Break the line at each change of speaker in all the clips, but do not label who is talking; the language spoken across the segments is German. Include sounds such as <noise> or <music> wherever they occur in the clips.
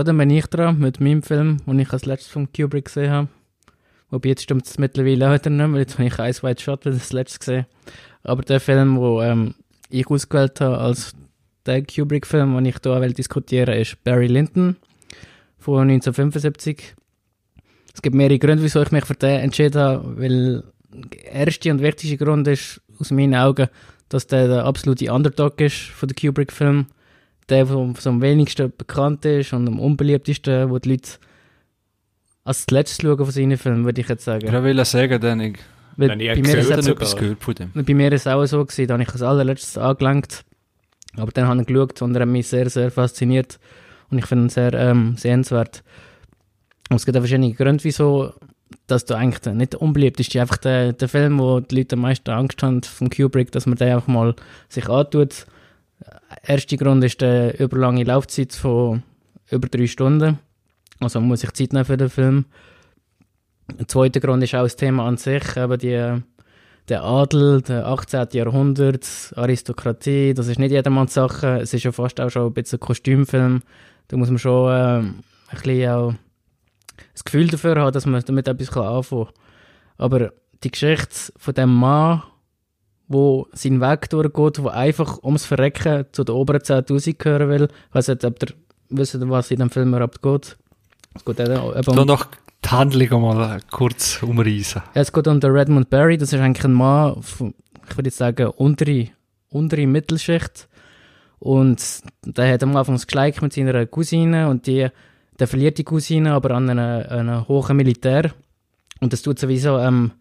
da bin ich dran mit meinem Film, den ich als letztes von Kubrick gesehen habe. Wobei jetzt stimmt es mittlerweile wieder nicht mehr, jetzt habe ich Ice White Shot das letzte gesehen. Aber der Film, den ähm, ich ausgewählt habe als der Kubrick-Film, den ich hier diskutieren will, ist Barry Lyndon von 1975. Es gibt mehrere Gründe, wieso ich mich für den entschieden habe, weil der erste und wichtigste Grund ist aus meinen Augen, dass der der absolute Underdog ist von der Kubrick-Film. Der, der am wenigsten bekannt ist und am unbeliebtesten, wo die Leute als letztes schauen von seinen Filmen, würde ich jetzt sagen.
Ich will sagen, ich
Weil
Wenn ich
bei, mir ist
etwas gehört von dem.
bei mir ist es auch so gewesen, da habe ich als allerletztes angelangt. Aber dann habe ich geschaut und er hat mich sehr, sehr fasziniert. Und ich finde ihn sehr ähm, sehenswert. Und es gibt auch verschiedene Gründe, wieso dass du eigentlich nicht der unbeliebteste, einfach der, der Film, wo die Leute am meisten Angst haben von Kubrick, dass man den einfach mal sich antut. Der erste Grund ist die überlange Laufzeit von über drei Stunden. Also man muss sich Zeit nehmen für den Film. Der zweite Grund ist auch das Thema an sich, aber die, der Adel, der 18. Jahrhundert, Aristokratie, das ist nicht jedermanns Sache. Es ist ja fast auch schon ein bisschen ein Kostümfilm. Da muss man schon ähm, ein bisschen auch das Gefühl dafür haben, dass man damit etwas anfangen kann. Aber die Geschichte von dem Mann, wo seinen Weg durchgeht, der einfach ums Verrecken zu den oberen 10.000 gehören will, ich weiss nicht, ob ihr wisst, was in dem Film überhaupt geht. Es geht eben eben
Dann noch die Handlung mal kurz umreißen.
ja, es geht um den Redmond Barry, das ist eigentlich ein Mann, von, ich würde jetzt sagen, untere, untere Mittelschicht. Und der hat am Anfang das Gleich mit seiner Cousine und die, der verliert die Cousine aber an einen, einen hohen Militär. Und das tut sowieso ähm,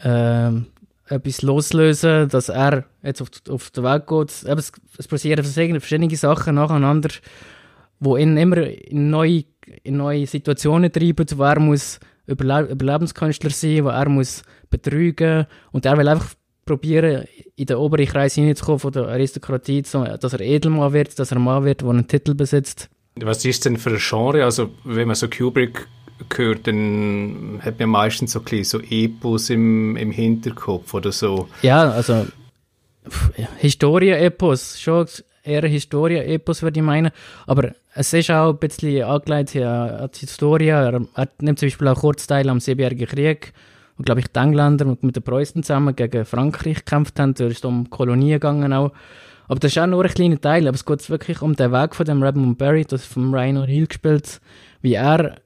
ähm, etwas loslösen, dass er jetzt auf, auf den Weg geht. Es, es passieren verschiedene, Sachen nacheinander, wo ihn immer in neue, in neue Situationen treiben, wo er muss Überle Überlebenskünstler sein, wo er muss betrügen und er will einfach probieren, in den oberen Kreis hineinzukommen von der Aristokratie, dass er Edelmann wird, dass er ein Mann wird, der einen Titel besitzt.
Was ist denn für ein Genre? Also, wenn man so Kubrick hört, dann hat man meistens so, ein so Epos im, im Hinterkopf oder so.
Ja, also Historie-Epos, schon eher Historie-Epos würde ich meinen, aber es ist auch ein bisschen angelegt an die Historie. Er, er nimmt zum Beispiel auch kurz teil am Siebenjährigen Krieg, wo, glaube ich, die Engländer mit, mit den Preußen zusammen gegen Frankreich gekämpft haben, da ist es um Kolonien gegangen auch. Aber das ist auch nur ein kleiner Teil, aber es geht wirklich um den Weg von dem Redmond Barry, das vom Ryan O'Neill gespielt, wie er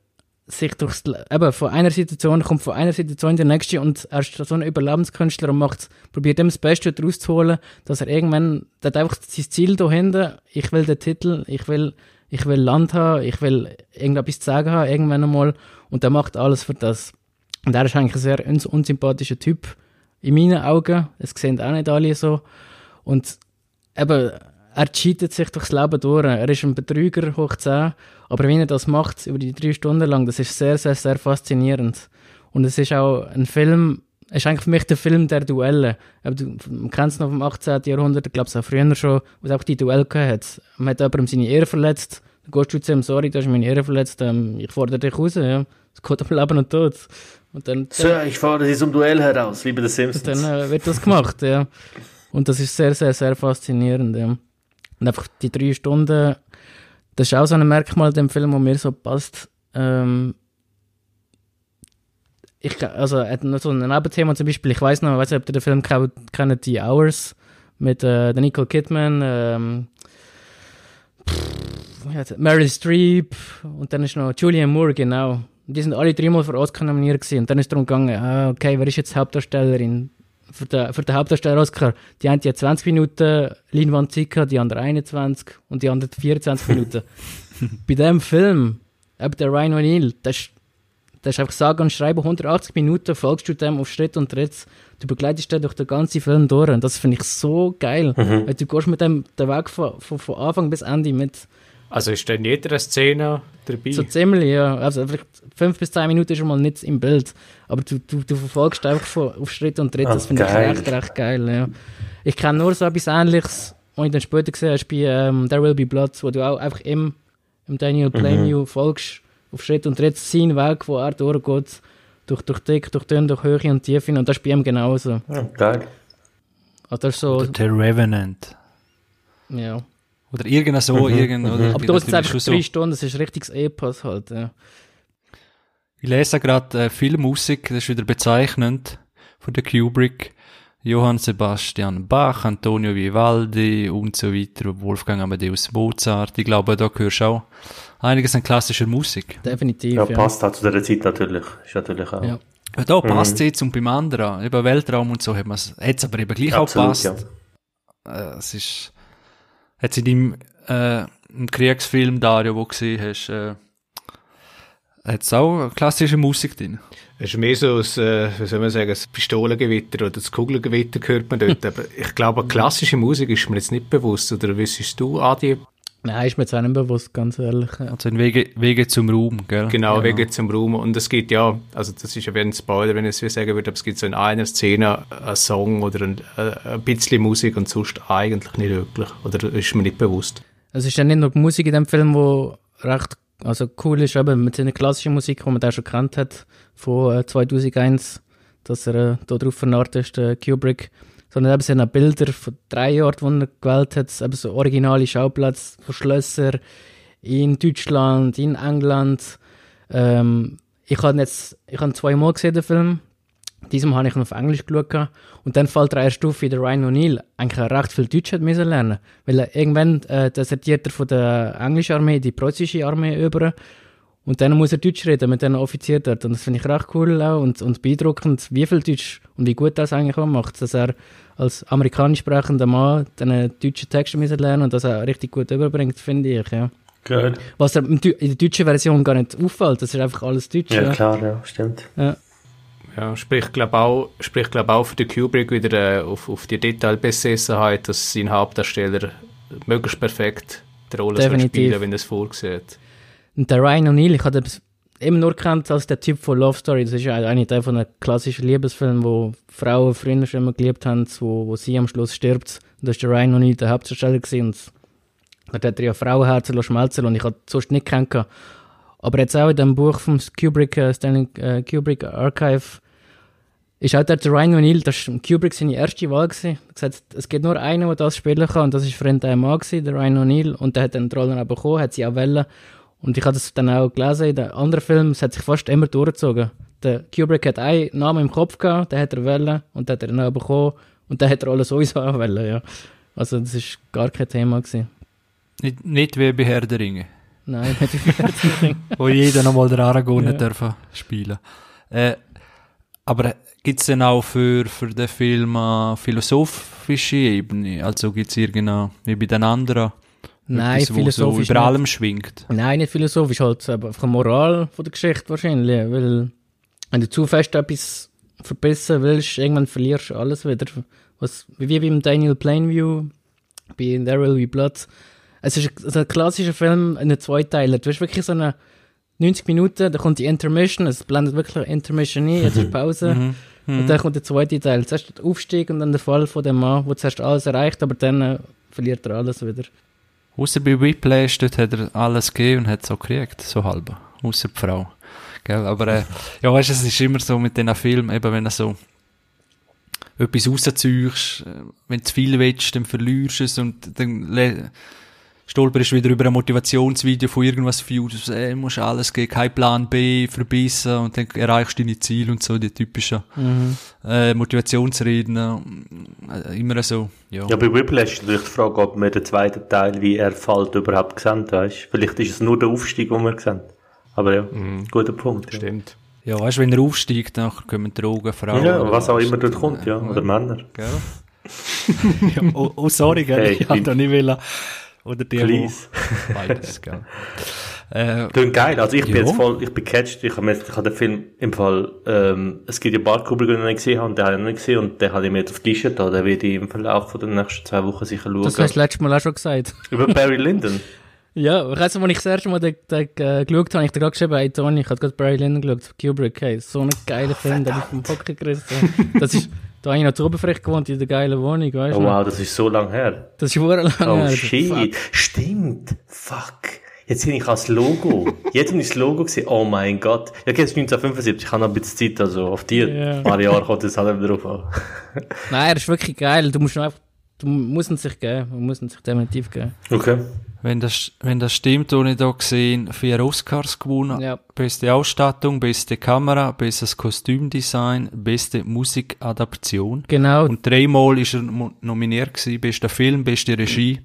sich durchs, eben von einer Situation, kommt von einer Situation in die nächste und er ist so ein Überlebenskünstler und macht, probiert immer das Beste daraus zu holen, dass er irgendwann, der hat einfach sein Ziel da hinten, ich will den Titel, ich will, ich will Land haben, ich will irgendetwas zu sagen haben, irgendwann einmal und er macht alles für das. Und er ist eigentlich ein sehr uns unsympathischer Typ, in meinen Augen, es sehen auch nicht alle so und eben, er cheatet sich durchs Leben durch. Er ist ein Betrüger hoch 10, aber wie er das macht, über die drei Stunden lang, das ist sehr, sehr, sehr faszinierend. Und es ist auch ein Film, es ist eigentlich für mich der Film der Duelle. Du man kennt es noch vom 18. Jahrhundert, ich glaube es auch früher schon, wo es auch die Duelle gehabt hat. Man hat jemandem seine Ehre verletzt, dann gehst du zu ihm, sorry, du hast meine Ehre verletzt, ähm, ich fordere dich raus, ja. Es geht um Leben und Tod. Und dann,
Sir, ich fahre Sie zum Duell heraus, wie bei den
und
Simpsons.
dann äh, wird das gemacht, ja. Und das ist sehr, sehr, sehr faszinierend, ja. Und einfach die drei Stunden, das ist auch so ein Merkmal dem Film, wo mir so passt. Ähm, ich, also, er hat noch so ein Nebenthema zum Beispiel, ich weiß noch, ich weiß nicht, ob ihr den Film kennt, The Hours mit äh, Nicole Kidman, ähm, pff? Meryl Streep und dann ist noch Julianne Moore, genau. Die sind alle dreimal für Oscar nominiert gewesen. Und dann ist es darum gegangen, ah, okay, wer ist jetzt die Hauptdarstellerin? Für den, für den Hauptdarsteller Oscar. Die einen die 20 Minuten Leinwandzeit gehabt, die anderen 21 und die anderen 24 Minuten. <laughs> Bei dem Film, eben der Ryan O'Neill, das ist, das ist einfach sage und schreibe 180 Minuten, folgst du dem auf Schritt und Tritt. Du begleitest den durch den ganzen Film durch. Und das finde ich so geil. Weil Du gehst mit dem den Weg von, von, von Anfang bis Ende mit.
Also ist da in jeder Szene dabei?
So ziemlich, ja. Also vielleicht fünf bis zehn Minuten ist schon mal nicht im Bild. Aber du, du, du verfolgst einfach von, auf Schritt und Tritt.
Ah,
das finde ich echt, recht geil, ja. Ich kenne nur so etwas Ähnliches, was ich dann später gesehen habe, bei ähm, There Will Be Blood, wo du auch einfach im, im Daniel Plainview folgst, auf Schritt und Tritt seinen Weg, wo er durchgeht, durch, durch Dick, durch Dünn, durch Höhe und Tiefe. Und das ist bei ihm genauso.
Ja, geil.
Also das ist so,
The Revenant.
ja.
Oder irgend so,
Mhm,
irgend, oder?
Aber da sind es
Natürlich
einfach drei Stunden, das ist richtiges Epos halt. Ja.
Ich lese gerade äh, Filmmusik, das ist wieder bezeichnend von der Kubrick. Johann Sebastian Bach, Antonio Vivaldi und so weiter, Wolfgang Amadeus Mozart. Ich glaube, da hörst du auch einiges an klassischer Musik.
Definitiv.
Ja,
Ja,
passt auch zu dieser Zeit natürlich. Ist natürlich auch.
Ja.
Ja, da passt es jetzt und beim anderen, eben Weltraum und so, hat es aber eben gleich
Absolut,
auch gepasst. Äh, es ist, hat in deinem, äh, Kriegsfilm Dario, wo du gesehen hast, äh, hat es auch klassische Musik drin.
Es ist mehr so aus, äh, wie soll man sagen, das Pistolengewitter oder das Kugelgewitter hört man dort. <laughs> Aber ich glaube, klassische Musik ist mir jetzt nicht bewusst. Oder wüsstest du, Adi?
Nein, ist mir jetzt auch nicht bewusst, ganz ehrlich. Ja.
Also in Wege, Wege zum Ruhm, gell?
Genau, wegen zum Raum. Und es gibt ja, also das ist ja wie ein Spoiler, wenn ich es sagen würde, aber es gibt so in einer Szene einen Song oder ein, äh, ein bisschen Musik und sonst eigentlich nicht wirklich. Oder ist mir nicht bewusst.
Es ist ja nicht nur die Musik in dem Film, wo recht also cool ist, eben mit seiner klassischen Musik, die man da schon kennt hat, von äh, 2001, dass er äh, da drauf vernarrt ist, der Kubrick. Sondern eben sind Bilder von drei Orten, die er gewählt hat, eben so originale Schauplätze von Schlösser in Deutschland, in England. Ähm, ich habe jetzt, ich habe zweimal gesehen, den Film. Diesem habe ich noch auf Englisch geschaut. Und dann fällt er erst auf, wie der Ryan O'Neill eigentlich recht viel Deutsch hat müssen lernen. Weil irgendwann äh, desertiert er von der englischen Armee die preußische Armee über. Und dann muss er Deutsch reden mit den Offizieren dort. Und das finde ich recht cool auch und, und beeindruckend, wie viel Deutsch und wie gut das eigentlich auch macht. Dass er als amerikanisch sprechender Mann den deutschen Text müssen lernen und das auch richtig gut überbringt, finde ich. Ja.
Geil.
Was er in der deutschen Version gar nicht auffällt, das ist einfach alles Deutsch.
Ja,
Ja,
klar, ja, stimmt.
ja.
Ja, spricht glaube auch, spricht glaub auch für den Kubrick wieder äh, auf, auf die Detailbesessenheit, dass sein Hauptdarsteller möglichst perfekt die Rolle spielen, wenn er es vorsieht.
Und der Ryan O'Neill, ich hatte das immer nur kennt als der Typ von Love Story. Das ist ja eigentlich der von einem klassischen Liebesfilm, wo Frauen früher schon immer geliebt haben, wo, wo sie am Schluss stirbt. Und da ist der Ryan O'Neill der Hauptdarsteller. Und dort hat er ja Frauenherzen schmelzen und ich hatte sonst nicht kennt. Aber jetzt auch in dem Buch vom Kubrick, äh, Stanley äh, Kubrick Archive, ist auch der Ryan O'Neill, das war Kubrick seine erste Wahl gewesen. Er hat gesagt, es gibt nur einen, der das spielen kann, und das ist für ihn der Mann der Ryan O'Neill, und der hat dann die Rolle auch bekommen, hat sie auch wollen. Und ich habe das dann auch gelesen in den anderen Filmen, es hat sich fast immer durchgezogen. Der Kubrick hat einen Namen im Kopf gehabt, den hat er wollen, und den hat er dann bekommen, und den hat er alle sowieso auch wollen, ja. Also das ist gar kein Thema gewesen.
Nicht, nicht wie bei Herr der Ringe,
Nein, nicht wie <laughs>
wo jeder nochmal der Aragorn
Ja.
ja. dürfen spielen. Äh, aber gibt es denn auch für, für den Film eine philosophische Ebene? Also gibt es irgendeine, wie bei den anderen,
Nein,
etwas, wo so
philosophisch
über allem schwingt?
Nein, nicht philosophisch, halt einfach eine Moral von der Geschichte wahrscheinlich. Weil, wenn du zu fest etwas verbissen willst, irgendwann verlierst du alles wieder. Was, wie beim Daniel Plainview, bei There Will Be Blood. Es ist ein, ein klassischer Film in einem Zweiteiler. Du hast wirklich so eine 90 Minuten, da kommt die Intermission, es blendet wirklich eine Intermission ein, jetzt ist Pause.
Mhm.
Und dann kommt der zweite Teil. Zuerst der Aufstieg und dann der Fall von dem Mann, der zuerst alles erreicht, aber dann äh, verliert er alles wieder.
Außer bei Whiplash, dort hat er alles gegeben und hat es auch gekriegt, so halb. Außer die Frau. Gell? Aber äh, ja, weißt du, es ist immer so mit diesen Filmen, eben wenn du so etwas rausziehst, äh, wenn du zu viel willst, dann verlierst du es und dann stolperst du wieder über ein Motivationsvideo von irgendwas Views, äh, musst alles geben, kein Plan B, verbissen und dann erreichst du deine Ziele und so, die typischen
Mhm.
äh, Motivationsreden, äh, immer so, ja.
Ja, bei Whiplash ist natürlich die Frage, ob wir den zweiten Teil, wie er fällt, überhaupt gesehen weißt Vielleicht ist es nur der Aufstieg, den wir sehen. Aber ja, guter Punkt. Ja,
Stimmt.
Ja, weißt du, wenn er aufsteigt, dann kommen Drogen, Frauen.
ja was auch immer dort kommt, ja. Oder Männer.
Gell? <laughs> ja, oh, oh, sorry, gell?
Hey,
ich hab da nicht wollen. Oder die,
Please. <laughs>
beides, gell? Äh,
Klingt geil. Also ich bin
Ja.
jetzt voll, ich bin catched. Ich habe mir jetzt- ich habe den Film im Fall, ähm, es gibt ja ein paar Kubrick, die ich noch nicht gesehen habe, und den habe ich noch nicht gesehen, und den habe ich mir jetzt auf die Liste da. Den werde ich im Verlauf von den nächsten zwei Wochen sicher schauen.
Das hast du letztes Mal auch schon gesagt. <laughs>
Über Barry Lyndon. <laughs>
Ja, ich weiss, als ich das erste Mal den, den, äh, geschaut habe, ich dir gerade geschrieben, hey Tony, ich habe gerade Barry Lyndon geschaut, Kubrick, hey, so ein geiler Film, der ich vom Hocker gerissen Das ist, da habe ich noch zu Oberfricht gewohnt, in der geilen Wohnung, weißt
Oh
du?
wow, das ist so lang her.
Das ist verdammt lang
Oh
her.
shit.
Fuck.
Stimmt. Fuck. Jetzt sehe ich als Logo. Jetzt habe ich das Logo gesehen. Oh mein Gott. Ja, okay, es ist 1975. Ich habe noch ein bisschen Zeit, also auf die
Ja.
paar Jahre kommt es halt drauf an.
Nein, er ist wirklich geil, du musst einfach du musst ihn sich geben, man muss ihn sich definitiv geben.
Okay.
Wenn das, wenn das stimmt, habe ich da gesehen, vier Oscars gewonnen.
Ja.
Beste Ausstattung, beste Kamera, bestes Kostümdesign, beste Musikadaption.
Genau,
Und dreimal ist er nominiert gewesen, bester Film, beste Regie,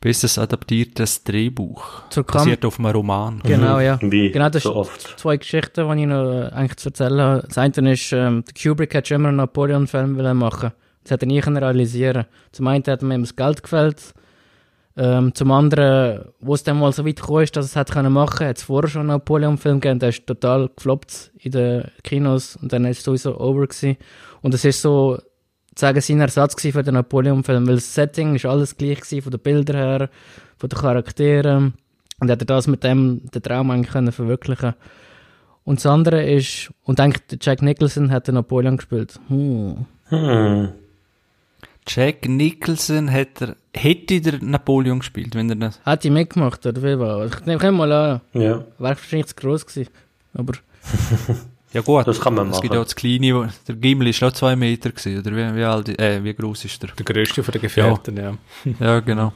bestes adaptiertes Drehbuch.
zur Kam
Basiert auf einem Roman.
Genau, ja.
Wie
Genau, das
so oft.
zwei Geschichten, die ich noch äh, eigentlich zu erzählen habe. Das eine ist, ähm, der Kubrick hat schon immer einen Napoleon-Film wollen machen. Das hat er nie realisieren. Zum einen hat mir das Geld gefällt. Ähm, zum anderen, wo es dann mal so weit gekommen ist, dass es hat können machen, hat es vorher schon einen Napoleon-Film gegeben, der ist total gefloppt in den Kinos und dann ist es sowieso over gewesen. Und es ist so, sagen, sein Ersatz für den Napoleon-Film, weil das Setting ist alles gleich gewesen, von den Bildern her, von den Charakteren. Und hat er das mit dem, den Traum eigentlich können verwirklichen Und das andere ist, und der Jack Nicholson hat den Napoleon gespielt. Hm.
Hm.
Jack Nicholson hätte, hätte der Napoleon gespielt, wenn er das.
Hat die mitgemacht, oder wie war Ich nehme mal an,
Ja,
wäre wahrscheinlich zu gross gewesen. Aber
Ja gut,
das kann man
es gibt
machen.
ja das kleine, der Gimli ist noch zwei Meter gewesen, oder wie, wie alt, äh, wie groß ist der?
Der grösste von den Gefährten, ja.
Ja, genau.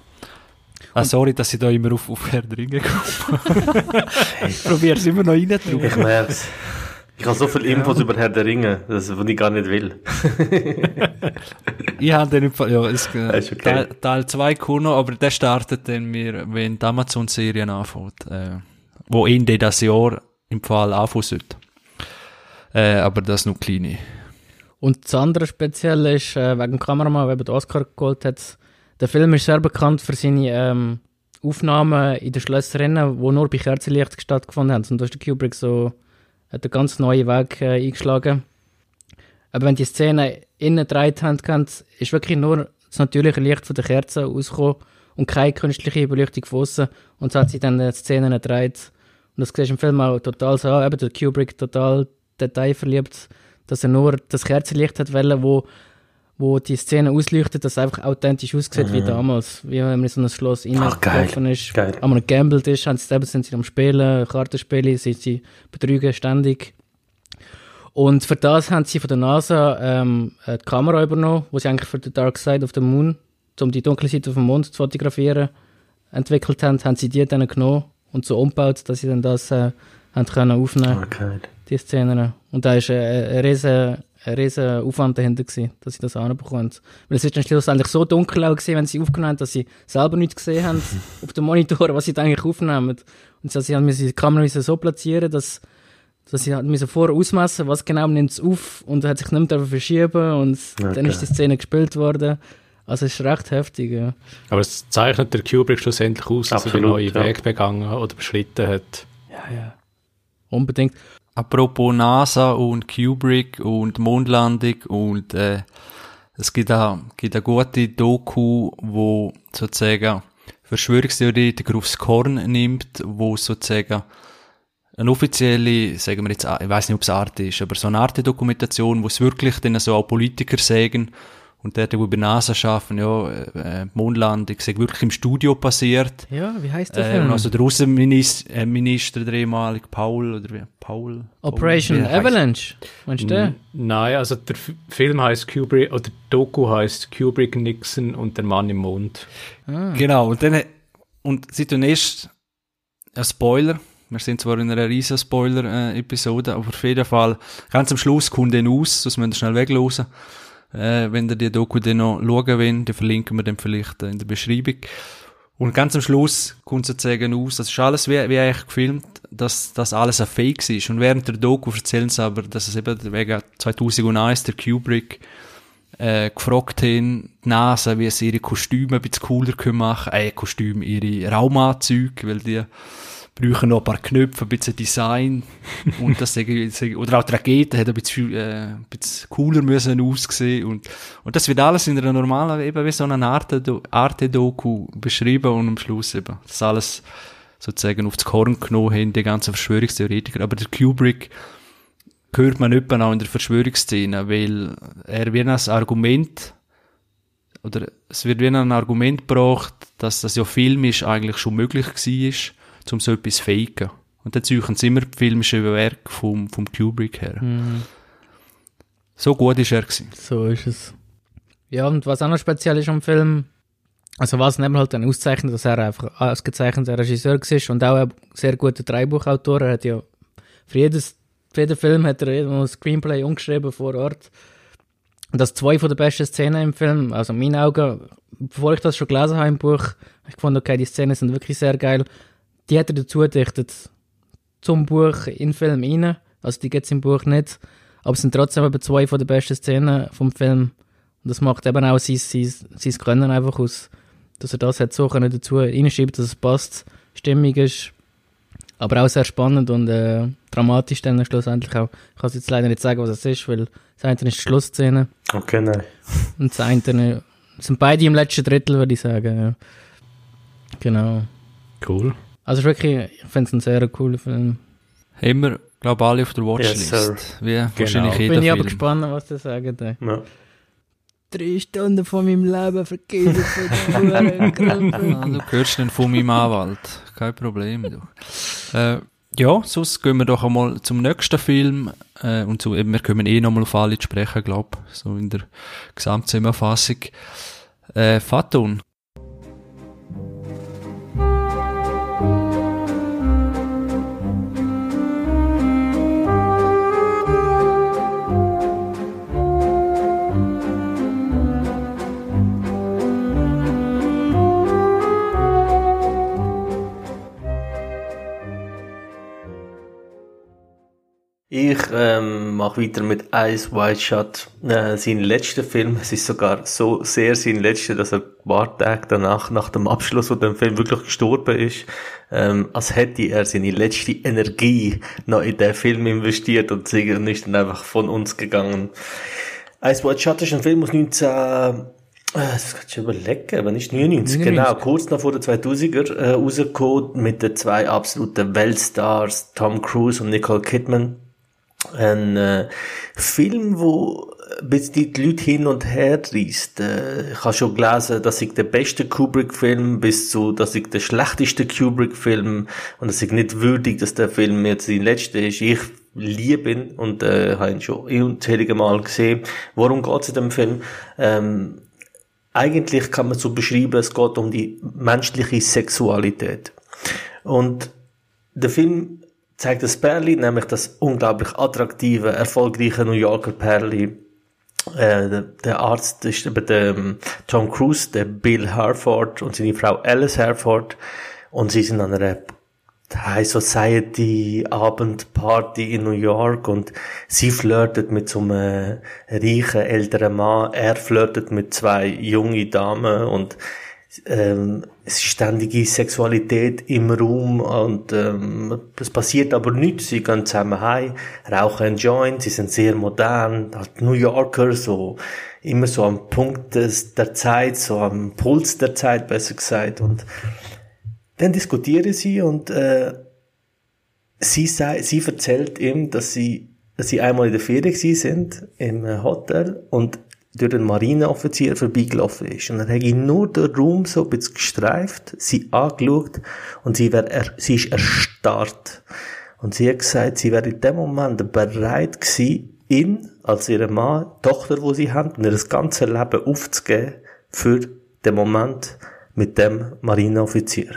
Ah, sorry, dass ich da immer auf, auf Herr der Ringe komme. <laughs> ich probiere es immer noch reinzudrücken.
Ich merk's. Ich habe so viele Infos über Herr der Ringe, das, was ich gar nicht will.
Ich habe den im Fall, ja, es, äh,
Ist okay.
Teil, Teil 2 kommt noch, aber der startet dann mir, wenn die Amazon-Serie anfängt, äh, wo Ende das Jahr im Fall anfangen sollte. Äh, aber das nur kleine.
Und das andere Spezielle ist, äh, wegen dem Kameramann, der den Oscar geholt hat, der Film ist sehr bekannt für seine ähm, Aufnahmen in den Schlösserinnen, die nur bei Kerzenlicht stattgefunden haben. Und da ist der Kubrick so, hat einen ganz neuen Weg äh, eingeschlagen. Aber wenn die Szene innen gedreht haben, ist wirklich nur das natürliche Licht von der Kerze rausgekommen und keine künstliche Beleuchtung von. Und so hat sie dann die Szenen gedreht. Und das siehst du im Film auch total so, eben der Kubrick total detailverliebt, dass er nur das Kerzenlicht hat wollen, wo, wo die Szene ausleuchtet, dass es einfach authentisch aussieht wie damals. Wie wenn man in so ein Schloss
geil.
reingelaufen ist.
Geil.
Wenn man gambelt ist, haben sie, eben, sind sie am Spielen, Kartenspiele, sind sie betrügen ständig. Und für das haben sie von der NASA ähm, die Kamera übernommen, wo sie eigentlich für die Dark Side of the Moon, um die dunkle Seite auf dem Mond zu fotografieren, entwickelt haben, haben sie die dann genommen und so umgebaut, dass sie dann das äh, haben können aufnehmen
Okay.
die Szenen. Und da ist ein, ein riesen, ein riesen Aufwand dahinter gewesen, dass sie das anbekommen. Weil es ist dann schlussendlich so dunkel auch gewesen, wenn sie aufgenommen haben, dass sie selber nichts gesehen haben <laughs> auf dem Monitor, was sie da eigentlich aufnehmen. Und so, sie haben müssen die Kamera so platzieren, dass, dass sie halt müssen vorher ausmessen, was genau nimmt es auf und hat sich nicht mehr verschieben und dann
Okay.
ist die Szene gespielt worden. Also es ist recht heftig, ja.
Aber es zeichnet der Kubrick schlussendlich aus, dass er den
Absolut,
neuen
ja.
Weg begangen oder beschritten hat.
Ja, ja. Unbedingt.
Apropos NASA und Kubrick und Mondlandung und äh, es gibt auch gibt eine gute Doku, wo sozusagen Verschwörungstheoretiker aufs Korn nimmt, wo sozusagen eine offizielle, sagen wir jetzt, ich weiß nicht, ob es Arte ist, aber so eine Art Dokumentation, wo es wirklich dann so auch Politiker sagen und der, die über NASA schaffen, ja, äh, Mondlandung, sei wirklich im Studio passiert.
Ja, wie heißt der
Äh,
Film?
also der Außenminister, äh, Minister, der ehemalige Paul, oder wie, Paul?
Operation
Paul,
Avalanche. Meinst du den?
Nein, also der Film heißt Kubrick, oder Doku heißt Kubrick, Nixon und der Mann im Mond.
Genau, und dann, und sie tun erst, ein Spoiler, wir sind zwar in einer riesen Spoiler-Episode, aber auf jeden Fall, ganz am Schluss kommt dann aus, das müsst ihr schnell weglosen. Äh, wenn ihr die Doku dann noch schauen wollt, dann verlinken wir den vielleicht in der Beschreibung. Und ganz am Schluss kommt sozusagen aus, das ist alles wie, wie eigentlich gefilmt, dass das alles ein Fake ist. Und während der Doku erzählen sie aber, dass es eben wegen 2001 der Kubrick äh, gefragt haben, die NASA, wie sie ihre Kostüme ein bisschen cooler machen können. Äh, Kostüme, ihre Raumanzüge, weil die brauchen noch ein paar Knöpfe, ein bisschen Design. <laughs> und das oder auch die Rakete hat ein bisschen, äh, ein bisschen cooler müssen aussehen. Und, und das wird alles in einer normalen, eben wie so einer Arte- Arte-Doku beschrieben und am Schluss eben, das alles sozusagen aufs Korn genommen haben, die ganzen Verschwörungstheoretiker. Aber der Kubrick, hört man etwa auch in der Verschwörungsszene, weil er wie ein Argument, oder es wird wie ein Argument gebracht, dass das ja filmisch eigentlich schon möglich war, um so etwas zu faken. Und dann zeichnen sie immer die filmischen Werke vom, vom Kubrick her.
Mhm.
So gut ist er gewesen.
So ist es. Ja, und was auch noch speziell ist am Film, also was neben halt dann auszeichnet, dass er einfach ein ausgezeichneter Regisseur war und auch ein sehr guter Drehbuchautor. Er hat ja für, jedes, für jeden Film hat er ein Screenplay umgeschrieben vor Ort. Und das zwei von den besten Szenen im Film, also in meinen Augen, bevor ich das schon gelesen habe im Buch, ich fand, okay, die Szenen sind wirklich sehr geil. Die hat er dazu gedichtet zum Buch in den Film rein. Also die gibt es im Buch nicht. Aber es sind trotzdem eben zwei von den besten Szenen vom Film. Und das macht eben auch sein, sein, sein Können einfach aus, dass er das hat so können dazu reinschreibt, dass es passt, stimmig ist, aber auch sehr spannend und äh, dramatisch dann schlussendlich auch. Ich kann jetzt leider nicht sagen, was es ist, weil das eine ist die Schlussszene.
Okay, nein. <laughs>
Und das eine sind beide im letzten Drittel, würde ich sagen. Ja. Genau.
Cool.
Also wirklich, ich finde es ein sehr cooler Film.
Haben wir, glaube ich, alle auf der Watchlist.
Yes,
Wie wahrscheinlich jeder
Bin ich aber
Film.
gespannt, was du sagen ey.
Ja.
Drei Stunden von meinem Leben vergeben.
Ah, <laughs> du hörst den von meinem Anwalt. Kein Problem, du. Äh, ja, sonst gehen wir doch einmal zum nächsten Film. Äh, und so, eben, wir können eh nochmal auf alle sprechen, glaube so in der Gesamtzusammenfassung. Äh, Fatun.
Mache weiter mit Ice White Shot. Äh, sein letzter Film, es ist sogar so sehr sein letzter, dass er ein paar Tage danach, nach dem Abschluss von dem Film wirklich gestorben ist, ähm, als hätte er seine letzte Energie noch in den Film investiert und sie ist dann einfach von uns gegangen. Ice White Shot ist ein Film aus 19... Äh, das kannst du überlegen, wann ist 99,
99.
genau, kurz nach vor der 2000er äh, rausgekommen mit den zwei absoluten Weltstars, Tom Cruise und Nicole Kidman. Ein äh, Film, wo ein bisschen die Leute hin und her reißt. Äh, ich habe schon gelesen, dass ich der beste Kubrick-Film bis zu, dass ich der schlechteste Kubrick-Film und dass ich nicht würdig, dass der Film jetzt sein letzter ist. Ich liebe ihn und äh, habe ihn schon unzählige Mal gesehen. Worum geht es in dem Film? Ähm, eigentlich kann man so beschreiben, es geht um die menschliche Sexualität. Und der Film zeigt das Pärli, nämlich das unglaublich attraktive, erfolgreiche New Yorker Pärli. Äh, der, Arzt ist eben der ähm, Tom Cruise, der Bill Harford und seine Frau Alice Harford. Und sie sind an einer High Society Abendparty in New York und sie flirtet mit so einem reichen älteren Mann, er flirtet mit zwei jungen Damen und ähm, ständige Sexualität im Raum und ähm, es passiert aber nichts. Sie gehen zusammen heim, rauchen einen Joint, sie sind sehr modern, halt New Yorker, so immer so am Punkt des, der Zeit, so am Puls der Zeit, besser gesagt. Und dann diskutieren sie und äh, sie, sei, sie erzählt ihm, dass sie, dass sie einmal in der Ferien sind im Hotel und durch den Marineoffizier vorbeigelaufen ist. Und dann habe ich nur den Raum so ein bisschen gestreift, sie angeschaut und sie, wär, er, sie ist erstarrt. Und sie hat gesagt, sie wäre in dem Moment bereit gewesen, ihn als ihren Mann, Tochter, wo sie haben, und ihr das ganze Leben aufzugeben für den Moment mit dem Marineoffizier.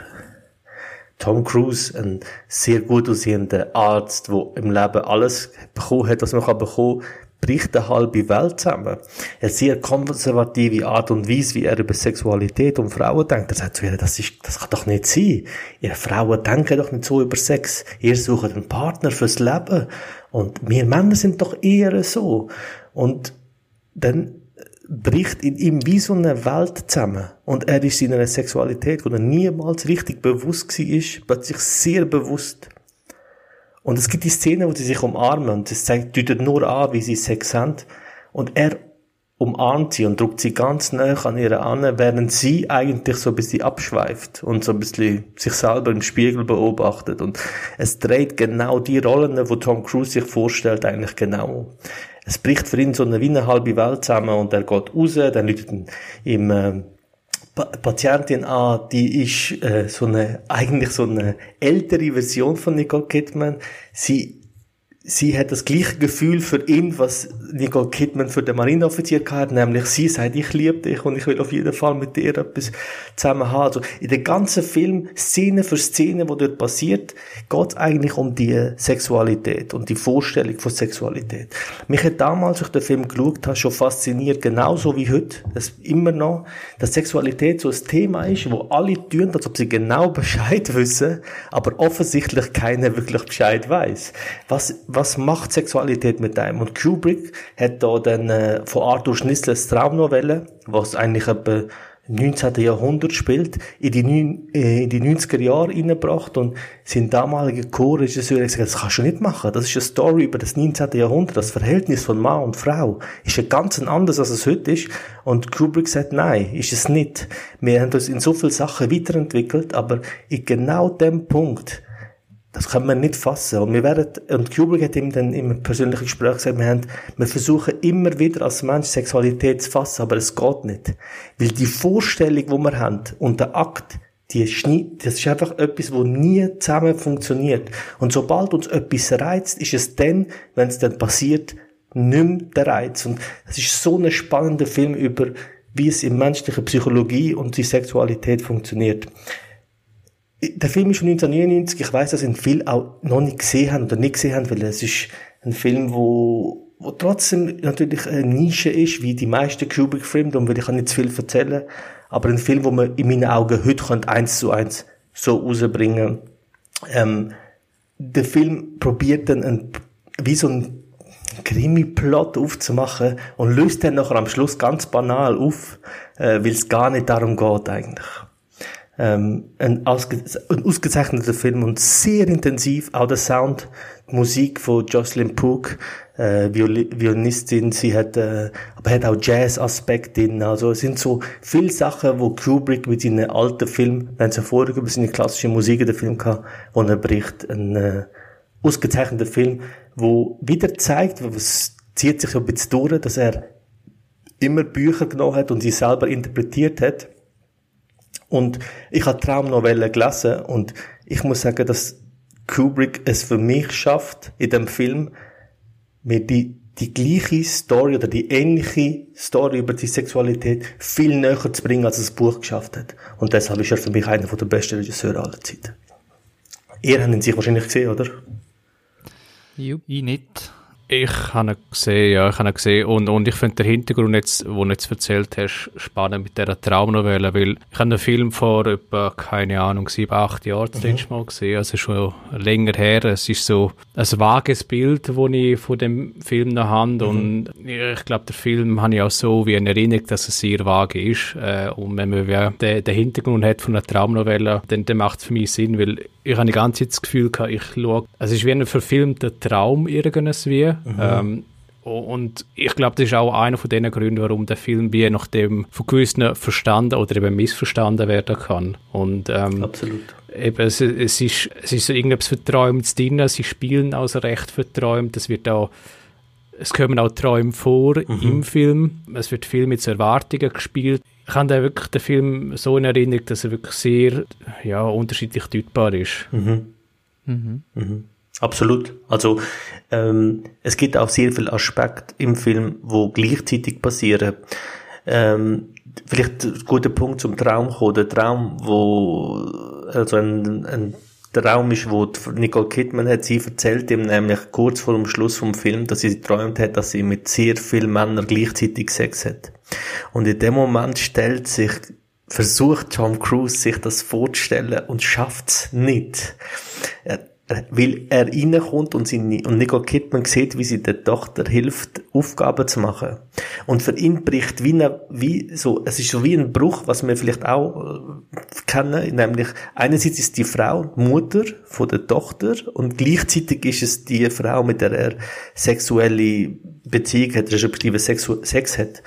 Tom Cruise, ein sehr gut aussehender Arzt, der im Leben alles bekommen hat, was man kann bekommen bricht eine halbe Welt zusammen. Eine sehr konservative Art und Weise, wie er über Sexualität und Frauen denkt. Er sagt zu ihr, das, ist, das kann doch nicht sein. Ihr Frauen denken doch nicht so über Sex. Ihr sucht einen Partner fürs Leben. Und wir Männer sind doch eher so. Und dann bricht in ihm wie so eine Welt zusammen. Und er ist in einer Sexualität, wo er niemals richtig bewusst war, plötzlich sehr bewusst. Und es gibt die Szene, wo sie sich umarmen und es zeigt, deutet nur an, wie sie Sex haben. Und er umarmt sie und drückt sie ganz nah an ihre an, während sie eigentlich so ein bisschen abschweift und so ein bisschen sich selber im Spiegel beobachtet. Und es dreht genau die Rollen, wo Tom Cruise sich vorstellt, eigentlich genau. Es bricht für ihn so eine wie eine halbe Welt zusammen und er geht raus, dann läutet ihn im äh, Pa- Patientin an, die ist äh, so eine eigentlich so eine ältere Version von Nicole Kidman. Sie sie hat das gleiche Gefühl für ihn, was Nicole Kidman für den Marineoffizier hat, nämlich sie sagt, ich liebe dich und ich will auf jeden Fall mit dir etwas zusammen haben. Also in der ganzen Film, Szene für Szene, wo dort passiert, geht es eigentlich um die Sexualität und die Vorstellung von Sexualität. Mich hat damals, als ich den Film geschaut habe, schon fasziniert, genauso wie heute, dass immer noch, dass Sexualität so ein Thema ist, wo alle tun, als ob sie genau <laughs> Bescheid wissen, aber offensichtlich keiner wirklich Bescheid weiß. Was, was macht Sexualität mit einem? Und Kubrick hat da dann äh, von Arthur Schnitzlers Traumnovelle, was eigentlich etwa 19. Jahrhundert spielt, in die, äh, in die 90er Jahre reingebracht und sein damaliger Co-Regisseur hat gesagt, das kannst du nicht machen. Das ist eine Story über das 19. Jahrhundert. Das Verhältnis von Mann und Frau ist ein ganz anderes, als es heute ist. Und Kubrick sagt, nein, ist es nicht. Wir haben uns in so vielen Sachen weiterentwickelt, aber in genau dem Punkt, das kann man nicht fassen. Und wir werden, und Kubrick hat ihm dann im persönlichen Gespräch gesagt, wir haben, wir versuchen immer wieder als Mensch Sexualität zu fassen, aber es geht nicht. Weil die Vorstellung, die wir haben, und der Akt, die Schnitt, das ist einfach etwas, wo nie zusammen funktioniert. Und sobald uns etwas reizt, ist es dann, wenn es dann passiert, mehr der Reiz. Und es ist so ein spannender Film über, wie es in menschlicher Psychologie und die Sexualität funktioniert der Film ist von 1999. Ich weiß, dass ihn viele auch noch nicht gesehen haben oder nicht gesehen haben, weil es ist ein Film, wo, wo trotzdem natürlich eine Nische ist, wie die meisten Kubrick-Filme, und will ich auch nicht zu viel erzählen. Aber ein Film, wo man in meinen Augen heute könnte eins zu eins so rausbringen. Ähm, der Film probiert dann ein, wie so ein Krimi-Plot aufzumachen und löst dann nachher am Schluss ganz banal auf, äh, weil es gar nicht darum geht eigentlich ähm, ein, ausge ein ausgezeichneter Film und sehr intensiv. Auch der Sound, Musik von Jocelyn Pook, äh, Viol Violinistin, sie hat, äh, aber hat auch Jazz-Aspekt drin. Also es sind so viele Sachen, wo Kubrick mit seinen alten Filmen, wenn sie vorher über seine klassische Musik in den Film kam, wo er bricht, ein äh, ausgezeichneter Film, wo wieder zeigt, es zieht sich so ein bisschen durch, dass er immer Bücher genommen hat und sie selber interpretiert hat und ich habe Traumnovellen gelesen und ich muss sagen, dass Kubrick es für mich schafft, in dem Film, mir die, die gleiche Story oder die ähnliche Story über die Sexualität viel näher zu bringen, als das Buch geschafft hat. Und deshalb ist er für mich einer der besten Regisseure aller Zeiten. Ihr habt ihn sich wahrscheinlich gesehen, oder?
Jupp. Ich nicht.
Ich habe ihn gesehen, ja, ich habe ihn gesehen. Und, und ich finde den Hintergrund, jetzt, den du jetzt erzählt hast, spannend mit dieser Traumnovelle, weil ich habe den Film vor etwa, keine Ahnung, sieben, acht Jahren das mhm. letzte Mal gesehen, also schon länger her. Es ist so ein vages Bild, das ich von dem Film noch habe. Mhm. Und ich glaube, der Film habe ich auch so wie eine Erinnerung, dass er sehr vage ist. Äh, und wenn man den, den Hintergrund hat von einer Traumnovelle, dann, dann macht es für mich Sinn, weil ich habe die ganze Zeit das Gefühl gehabt, ich schaue, also es ist wie ein verfilmter Traum irgendwie. Mhm. Ähm, und ich glaube, das ist auch einer von den Gründen, warum der Film wie nach dem von gewissen verstanden oder eben missverstanden werden kann. Und, ähm,
Absolut.
Eben, es, es, ist, es ist so irgendetwas Verträumtes drin, sie spielen also recht verträumt, es wird auch es kommen auch Träume vor mhm. im Film. Es wird viel mit so Erwartungen gespielt. Ich habe da wirklich den Film so in Erinnerung, dass er wirklich sehr ja, unterschiedlich deutbar ist.
Mhm. Mhm. Absolut. Also ähm, es gibt auch sehr viele Aspekte im Film, wo gleichzeitig passieren. Ähm, vielleicht ein guter Punkt zum Traum kommen. Der Traum, wo also ein, ein Traum ist, wo Nicole Kidman hat sie erzählt ihm nämlich kurz vor dem Schluss vom Film, dass sie träumt hat, dass sie mit sehr vielen Männern gleichzeitig Sex hat. Und in dem Moment stellt sich versucht Tom Cruise sich das vorzustellen und schafft's nicht. Er weil er reinkommt und, seine, und Nicole Kidman sieht, wie sie der Tochter hilft, Aufgaben zu machen. Und für ihn bricht wie, eine, wie so, es ist so wie ein Bruch, was wir vielleicht auch äh, kennen, nämlich einerseits ist die Frau Mutter von der Tochter und gleichzeitig ist es die Frau, mit der er sexuelle Beziehung hat, respektive Sex, Sex hat.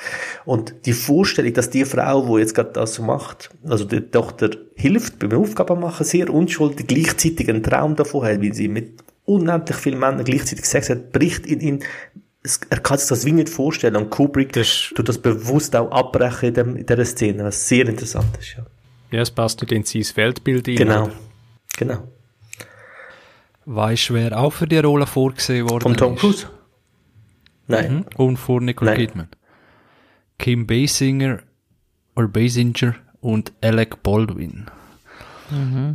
Und die Vorstellung, dass die Frau, wo jetzt gerade das so macht, also die Tochter hilft beim Aufgaben machen, sehr unschuldig, gleichzeitig einen Traum davon hat, weil sie mit unendlich vielen Männern gleichzeitig Sex hat, bricht in ihn er kann sich das wie nicht vorstellen und Kubrick das tut das bewusst auch abbrechen in, dem, in dieser Szene, was sehr interessant ist. Ja,
ja es passt nicht in sein Weltbild
rein. Genau, genau.
Weißt du, wer auch für die Rolle vorgesehen worden
Von Tom? Cruise? Nein.
Mhm. Und vor Nicole
Nein.
Kidman. Kim Basinger oder Basinger und Alec Baldwin.